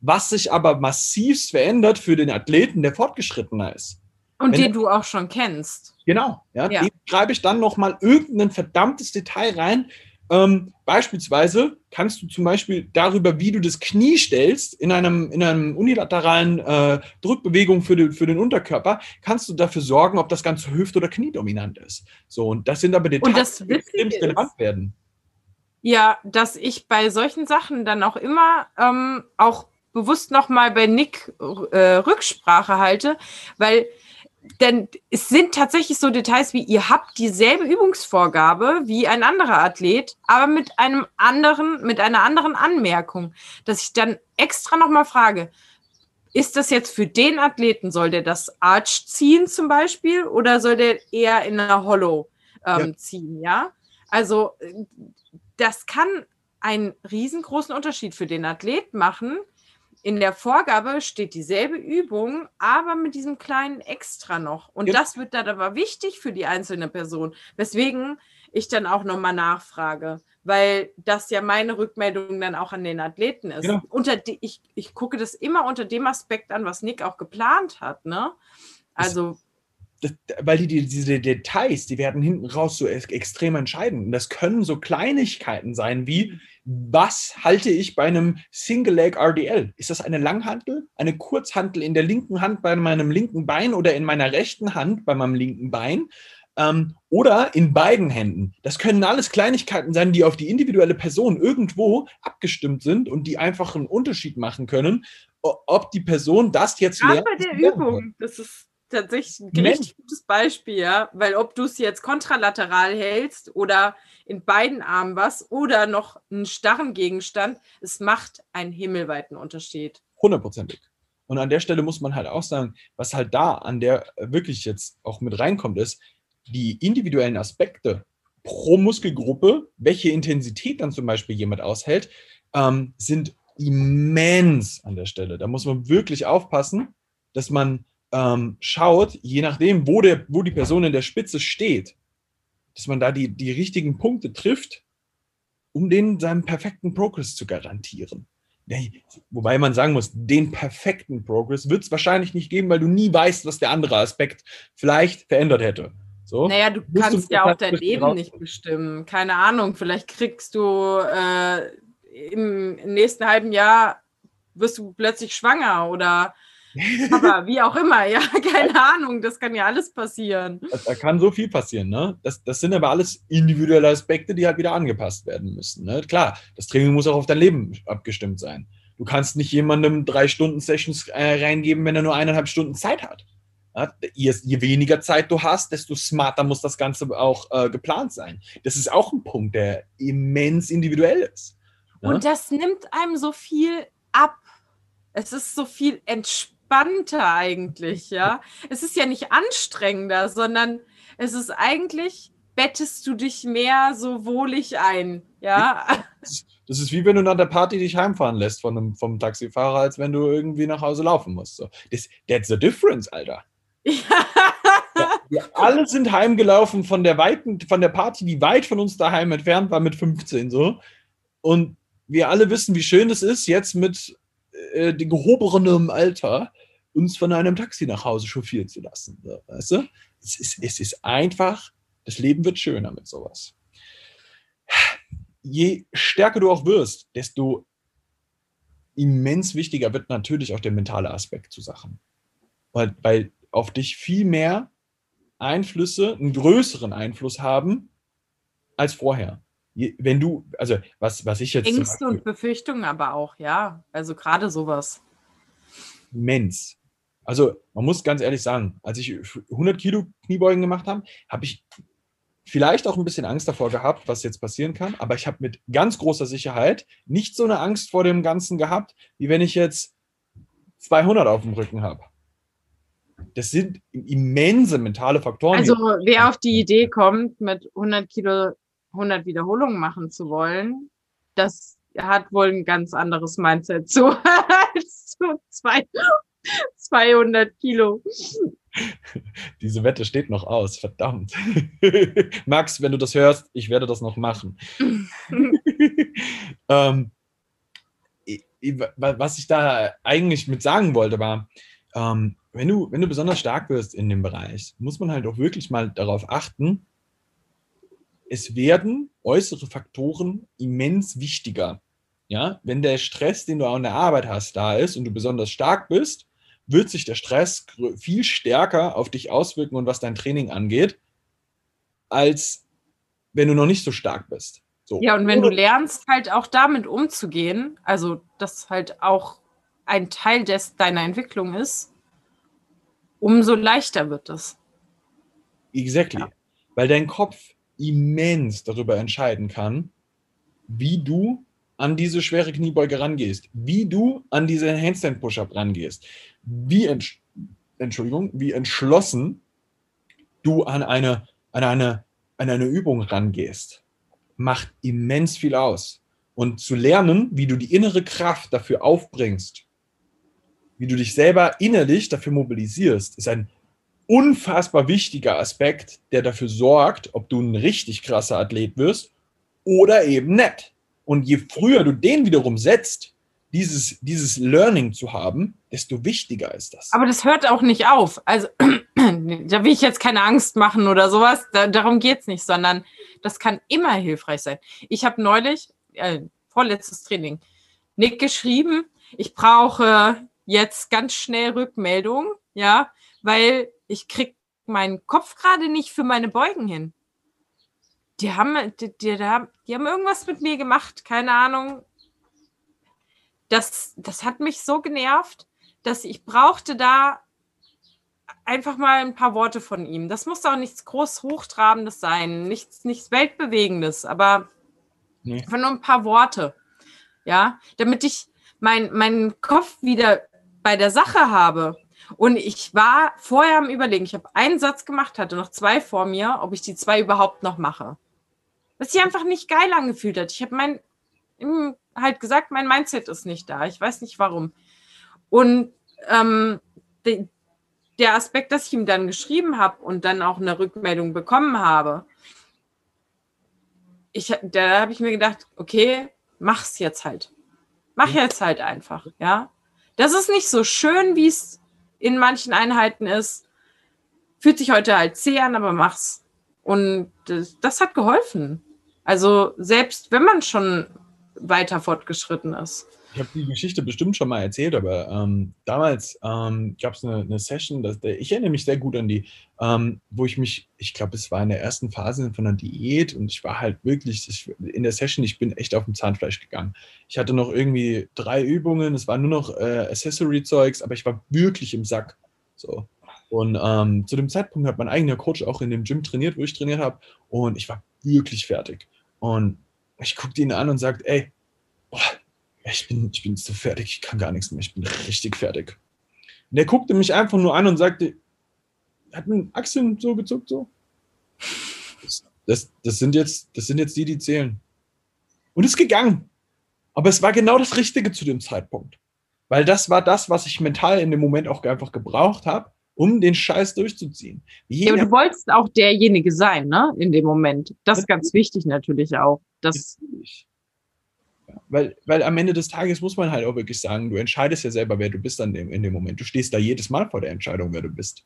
Was sich aber massiv verändert für den Athleten, der fortgeschrittener ist. Und Wenn den du auch schon kennst. Genau, ja. ja. Schreibe ich dann nochmal irgendein verdammtes Detail rein. Ähm, beispielsweise kannst du zum Beispiel darüber, wie du das Knie stellst, in einem, in einem unilateralen äh, Drückbewegung für, den, für den Unterkörper, kannst du dafür sorgen, ob das Ganze Hüft- oder Kniedominant ist. So, und das sind aber Details, die extrem relevant werden. Ja, dass ich bei solchen Sachen dann auch immer ähm, auch bewusst nochmal bei Nick äh, Rücksprache halte, weil denn es sind tatsächlich so Details wie, ihr habt dieselbe Übungsvorgabe wie ein anderer Athlet, aber mit einem anderen, mit einer anderen Anmerkung, dass ich dann extra nochmal frage, ist das jetzt für den Athleten, soll der das Arch ziehen zum Beispiel oder soll der eher in einer Hollow ähm, ja. ziehen, ja? Also das kann einen riesengroßen Unterschied für den Athlet machen, in der Vorgabe steht dieselbe Übung, aber mit diesem kleinen Extra noch. Und ja. das wird dann aber wichtig für die einzelne Person, weswegen ich dann auch nochmal nachfrage, weil das ja meine Rückmeldung dann auch an den Athleten ist. Genau. Unter die, ich, ich gucke das immer unter dem Aspekt an, was Nick auch geplant hat. Ne? Also. Weil die, die, diese Details, die werden hinten raus so extrem entscheidend. Und das können so Kleinigkeiten sein wie, was halte ich bei einem Single Leg RDL? Ist das eine Langhantel, eine Kurzhantel in der linken Hand bei meinem linken Bein oder in meiner rechten Hand bei meinem linken Bein? Ähm, oder in beiden Händen. Das können alles Kleinigkeiten sein, die auf die individuelle Person irgendwo abgestimmt sind und die einfach einen Unterschied machen können, ob die Person das jetzt lernt. bei der Übung, das ist tatsächlich ein richtig gutes Beispiel, ja, weil ob du es jetzt kontralateral hältst oder in beiden Armen was oder noch einen starren Gegenstand, es macht einen himmelweiten Unterschied. Hundertprozentig. Und an der Stelle muss man halt auch sagen, was halt da an der wirklich jetzt auch mit reinkommt, ist, die individuellen Aspekte pro Muskelgruppe, welche Intensität dann zum Beispiel jemand aushält, ähm, sind immens an der Stelle. Da muss man wirklich aufpassen, dass man ähm, schaut, je nachdem, wo, der, wo die Person in der Spitze steht, dass man da die, die richtigen Punkte trifft, um den seinen perfekten Progress zu garantieren. Wobei man sagen muss, den perfekten Progress wird es wahrscheinlich nicht geben, weil du nie weißt, was der andere Aspekt vielleicht verändert hätte. So. Naja, du Musst kannst du ja auch dein Leben nicht bestimmen. Keine Ahnung, vielleicht kriegst du äh, im nächsten halben Jahr wirst du plötzlich schwanger oder aber wie auch immer, ja, keine Ahnung, das kann ja alles passieren. Da kann so viel passieren, ne? Das, das sind aber alles individuelle Aspekte, die halt wieder angepasst werden müssen. Ne? Klar, das Training muss auch auf dein Leben abgestimmt sein. Du kannst nicht jemandem drei Stunden Sessions äh, reingeben, wenn er nur eineinhalb Stunden Zeit hat. Ja? Je, je, weniger Zeit du hast, desto smarter muss das Ganze auch äh, geplant sein. Das ist auch ein Punkt, der immens individuell ist. Ne? Und das nimmt einem so viel ab. Es ist so viel entspannter entspannter eigentlich, ja. Es ist ja nicht anstrengender, sondern es ist eigentlich, bettest du dich mehr so wohlig ein, ja. Das ist wie wenn du nach der Party dich heimfahren lässt von einem, vom Taxifahrer, als wenn du irgendwie nach Hause laufen musst. So. Das, that's the difference, Alter. Ja. Ja, wir alle sind heimgelaufen von der weiten, von der Party, die weit von uns daheim entfernt war mit 15 so. Und wir alle wissen, wie schön es ist, jetzt mit äh, gehobenem Alter uns von einem Taxi nach Hause chauffieren zu lassen. So, weißt du? Es ist, es ist einfach, das Leben wird schöner mit sowas. Je stärker du auch wirst, desto immens wichtiger wird natürlich auch der mentale Aspekt zu Sachen. Weil, weil auf dich viel mehr Einflüsse, einen größeren Einfluss haben als vorher. Wenn du, also was, was ich jetzt. Ängste und Befürchtungen aber auch, ja. Also gerade sowas. Immens. Also man muss ganz ehrlich sagen, als ich 100 Kilo Kniebeugen gemacht habe, habe ich vielleicht auch ein bisschen Angst davor gehabt, was jetzt passieren kann, aber ich habe mit ganz großer Sicherheit nicht so eine Angst vor dem Ganzen gehabt, wie wenn ich jetzt 200 auf dem Rücken habe. Das sind immense mentale Faktoren. Also wer auf die Idee kommt, mit 100 Kilo 100 Wiederholungen machen zu wollen, das hat wohl ein ganz anderes Mindset zu als zu zwei, 200 Kilo. Diese Wette steht noch aus, verdammt. Max, wenn du das hörst, ich werde das noch machen. ähm, was ich da eigentlich mit sagen wollte, war, ähm, wenn, du, wenn du besonders stark wirst in dem Bereich, muss man halt auch wirklich mal darauf achten, es werden äußere Faktoren immens wichtiger. Ja, wenn der Stress, den du an der Arbeit hast, da ist und du besonders stark bist, wird sich der Stress viel stärker auf dich auswirken und was dein Training angeht, als wenn du noch nicht so stark bist. So. Ja, und wenn du lernst, halt auch damit umzugehen, also das halt auch ein Teil des, deiner Entwicklung ist, umso leichter wird es. Exactly. Ja. Weil dein Kopf immens darüber entscheiden kann, wie du an diese schwere Kniebeuge rangehst, wie du an diese Handstand Push-Up rangehst, wie, entsch Entschuldigung, wie entschlossen du an eine, an, eine, an eine Übung rangehst, macht immens viel aus. Und zu lernen, wie du die innere Kraft dafür aufbringst, wie du dich selber innerlich dafür mobilisierst, ist ein unfassbar wichtiger Aspekt, der dafür sorgt, ob du ein richtig krasser Athlet wirst oder eben nicht. Und je früher du den wiederum setzt, dieses, dieses Learning zu haben, desto wichtiger ist das. Aber das hört auch nicht auf. Also da will ich jetzt keine Angst machen oder sowas. Da, darum geht es nicht, sondern das kann immer hilfreich sein. Ich habe neulich, äh, vorletztes Training, Nick geschrieben, ich brauche jetzt ganz schnell Rückmeldung, ja, weil ich krieg meinen Kopf gerade nicht für meine Beugen hin die haben, die, die, die, haben irgendwas mit mir gemacht, keine Ahnung. Das, das hat mich so genervt, dass ich brauchte da einfach mal ein paar Worte von ihm. Das muss auch nichts groß Hochtrabendes sein, nichts, nichts Weltbewegendes, aber nee. einfach nur ein paar Worte. Ja, damit ich mein, meinen Kopf wieder bei der Sache habe. Und ich war vorher am Überlegen, ich habe einen Satz gemacht, hatte noch zwei vor mir, ob ich die zwei überhaupt noch mache was sich einfach nicht geil angefühlt hat. Ich habe mein halt gesagt, mein Mindset ist nicht da. Ich weiß nicht warum. Und ähm, de, der Aspekt, dass ich ihm dann geschrieben habe und dann auch eine Rückmeldung bekommen habe, ich, da habe ich mir gedacht, okay, mach's jetzt halt. Mach jetzt halt einfach, ja. Das ist nicht so schön, wie es in manchen Einheiten ist. Fühlt sich heute halt zäh an, aber mach's. Und das, das hat geholfen. Also selbst wenn man schon weiter fortgeschritten ist. Ich habe die Geschichte bestimmt schon mal erzählt, aber ähm, damals ähm, gab es eine, eine, Session, der, ich erinnere mich sehr gut an die, ähm, wo ich mich, ich glaube, es war in der ersten Phase von einer Diät und ich war halt wirklich ich, in der Session, ich bin echt auf dem Zahnfleisch gegangen. Ich hatte noch irgendwie drei Übungen, es war nur noch äh, Accessory-Zeugs, aber ich war wirklich im Sack. So. Und ähm, zu dem Zeitpunkt hat mein eigener Coach auch in dem Gym trainiert, wo ich trainiert habe und ich war wirklich fertig. Und ich guckte ihn an und sagte, ey, boah, ich bin, ich bin so fertig, ich kann gar nichts mehr, ich bin richtig fertig. Und er guckte mich einfach nur an und sagte, hat mit Achseln so gezuckt, so. Das, das, sind jetzt, das sind jetzt die, die zählen. Und ist gegangen. Aber es war genau das Richtige zu dem Zeitpunkt. Weil das war das, was ich mental in dem Moment auch einfach gebraucht habe, um den Scheiß durchzuziehen. ja, aber du wolltest auch derjenige sein, ne? In dem Moment. Das ist ganz wichtig natürlich auch. Das Weil, weil am Ende des Tages muss man halt auch wirklich sagen, du entscheidest ja selber, wer du bist an dem, in dem Moment. Du stehst da jedes Mal vor der Entscheidung, wer du bist.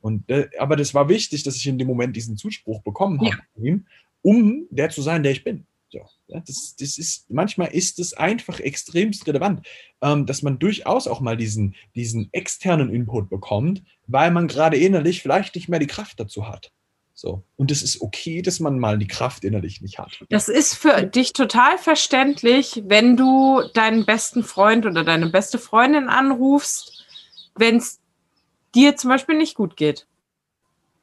Und, äh, aber das war wichtig, dass ich in dem Moment diesen Zuspruch bekommen habe, ja. um der zu sein, der ich bin. So, ja, das, das ist, manchmal ist es einfach extremst relevant, ähm, dass man durchaus auch mal diesen, diesen externen Input bekommt, weil man gerade innerlich vielleicht nicht mehr die Kraft dazu hat. So. Und es ist okay, dass man mal die Kraft innerlich nicht hat. Das ist für dich total verständlich, wenn du deinen besten Freund oder deine beste Freundin anrufst, wenn es dir zum Beispiel nicht gut geht.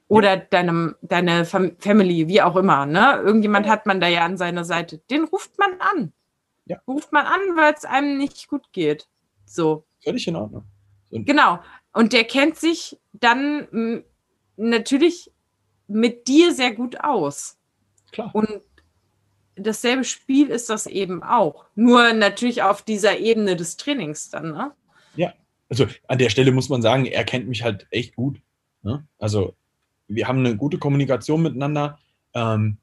Oder deinem, deine Fam Family, wie auch immer. Ne? Irgendjemand hat man da ja an seiner Seite. Den ruft man an. Ja. Ruft man an, weil es einem nicht gut geht. So. Völlig in Ordnung. So. Genau. Und der kennt sich dann natürlich mit dir sehr gut aus. Klar. Und dasselbe Spiel ist das eben auch. Nur natürlich auf dieser Ebene des Trainings dann, ne? Ja, also an der Stelle muss man sagen, er kennt mich halt echt gut. Ne? Also wir haben eine gute Kommunikation miteinander. Ähm,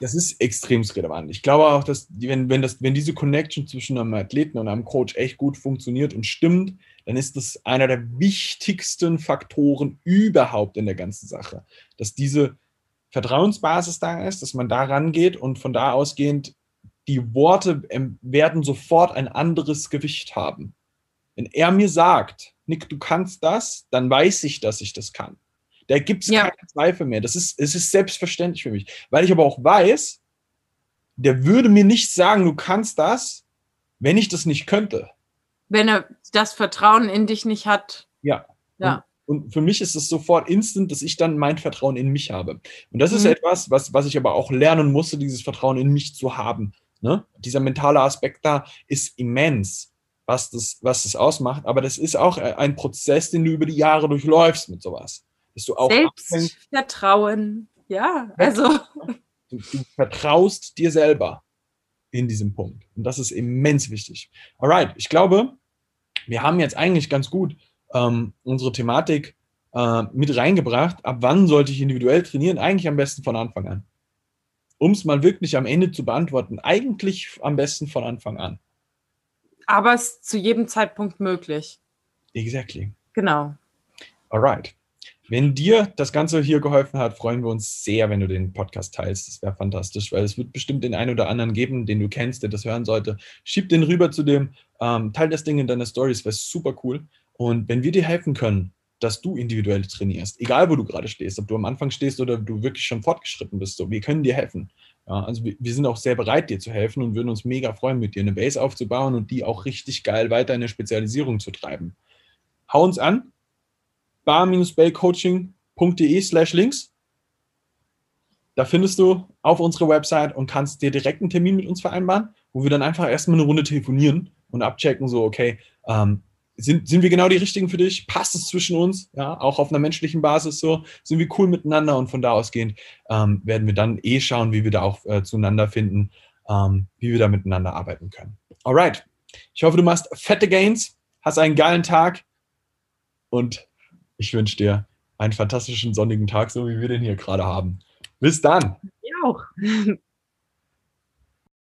das ist extrem relevant. Ich glaube auch, dass wenn, wenn, das, wenn diese Connection zwischen einem Athleten und einem Coach echt gut funktioniert und stimmt, dann ist das einer der wichtigsten Faktoren überhaupt in der ganzen Sache. Dass diese Vertrauensbasis da ist, dass man da rangeht und von da ausgehend die Worte werden sofort ein anderes Gewicht haben. Wenn er mir sagt, Nick, du kannst das, dann weiß ich, dass ich das kann. Da gibt es ja. keine Zweifel mehr. Das ist, es ist selbstverständlich für mich. Weil ich aber auch weiß, der würde mir nicht sagen, du kannst das, wenn ich das nicht könnte. Wenn er das Vertrauen in dich nicht hat. Ja. ja. Und, und für mich ist es sofort instant, dass ich dann mein Vertrauen in mich habe. Und das mhm. ist etwas, was, was ich aber auch lernen musste, dieses Vertrauen in mich zu haben. Ne? Dieser mentale Aspekt da ist immens, was das, was das ausmacht. Aber das ist auch ein Prozess, den du über die Jahre durchläufst mit sowas dass du auch Selbstvertrauen. Ja, also. Du, du, vertraust dir selber in diesem Punkt. Und das ist immens wichtig. Alright, ich glaube, wir haben jetzt eigentlich ganz gut ähm, unsere Thematik äh, mit reingebracht. Ab wann sollte ich individuell trainieren? Eigentlich am besten von Anfang an. Um es mal wirklich am Ende zu beantworten, eigentlich am besten von Anfang an. Aber es ist zu jedem Zeitpunkt möglich. Exactly. Genau. Alright. Wenn dir das Ganze hier geholfen hat, freuen wir uns sehr, wenn du den Podcast teilst. Das wäre fantastisch, weil es wird bestimmt den einen oder anderen geben, den du kennst, der das hören sollte. Schieb den rüber zu dem, ähm, teil das Ding in deiner Stories, wäre super cool. Und wenn wir dir helfen können, dass du individuell trainierst, egal wo du gerade stehst, ob du am Anfang stehst oder du wirklich schon fortgeschritten bist, so, wir können dir helfen. Ja, also wir, sind auch sehr bereit, dir zu helfen und würden uns mega freuen, mit dir eine Base aufzubauen und die auch richtig geil weiter in eine Spezialisierung zu treiben. Hau uns an, bar-bellcoaching.de slash links. Da findest du auf unsere Website und kannst dir direkt einen Termin mit uns vereinbaren, wo wir dann einfach erstmal eine Runde telefonieren und abchecken, so, okay, ähm, sind, sind wir genau die Richtigen für dich? Passt es zwischen uns? Ja, auch auf einer menschlichen Basis so? Sind wir cool miteinander? Und von da ausgehend ähm, werden wir dann eh schauen, wie wir da auch äh, zueinander finden, ähm, wie wir da miteinander arbeiten können. Alright. Ich hoffe, du machst fette Gains, hast einen geilen Tag und ich wünsche dir einen fantastischen sonnigen Tag, so wie wir den hier gerade haben. Bis dann. Ja auch.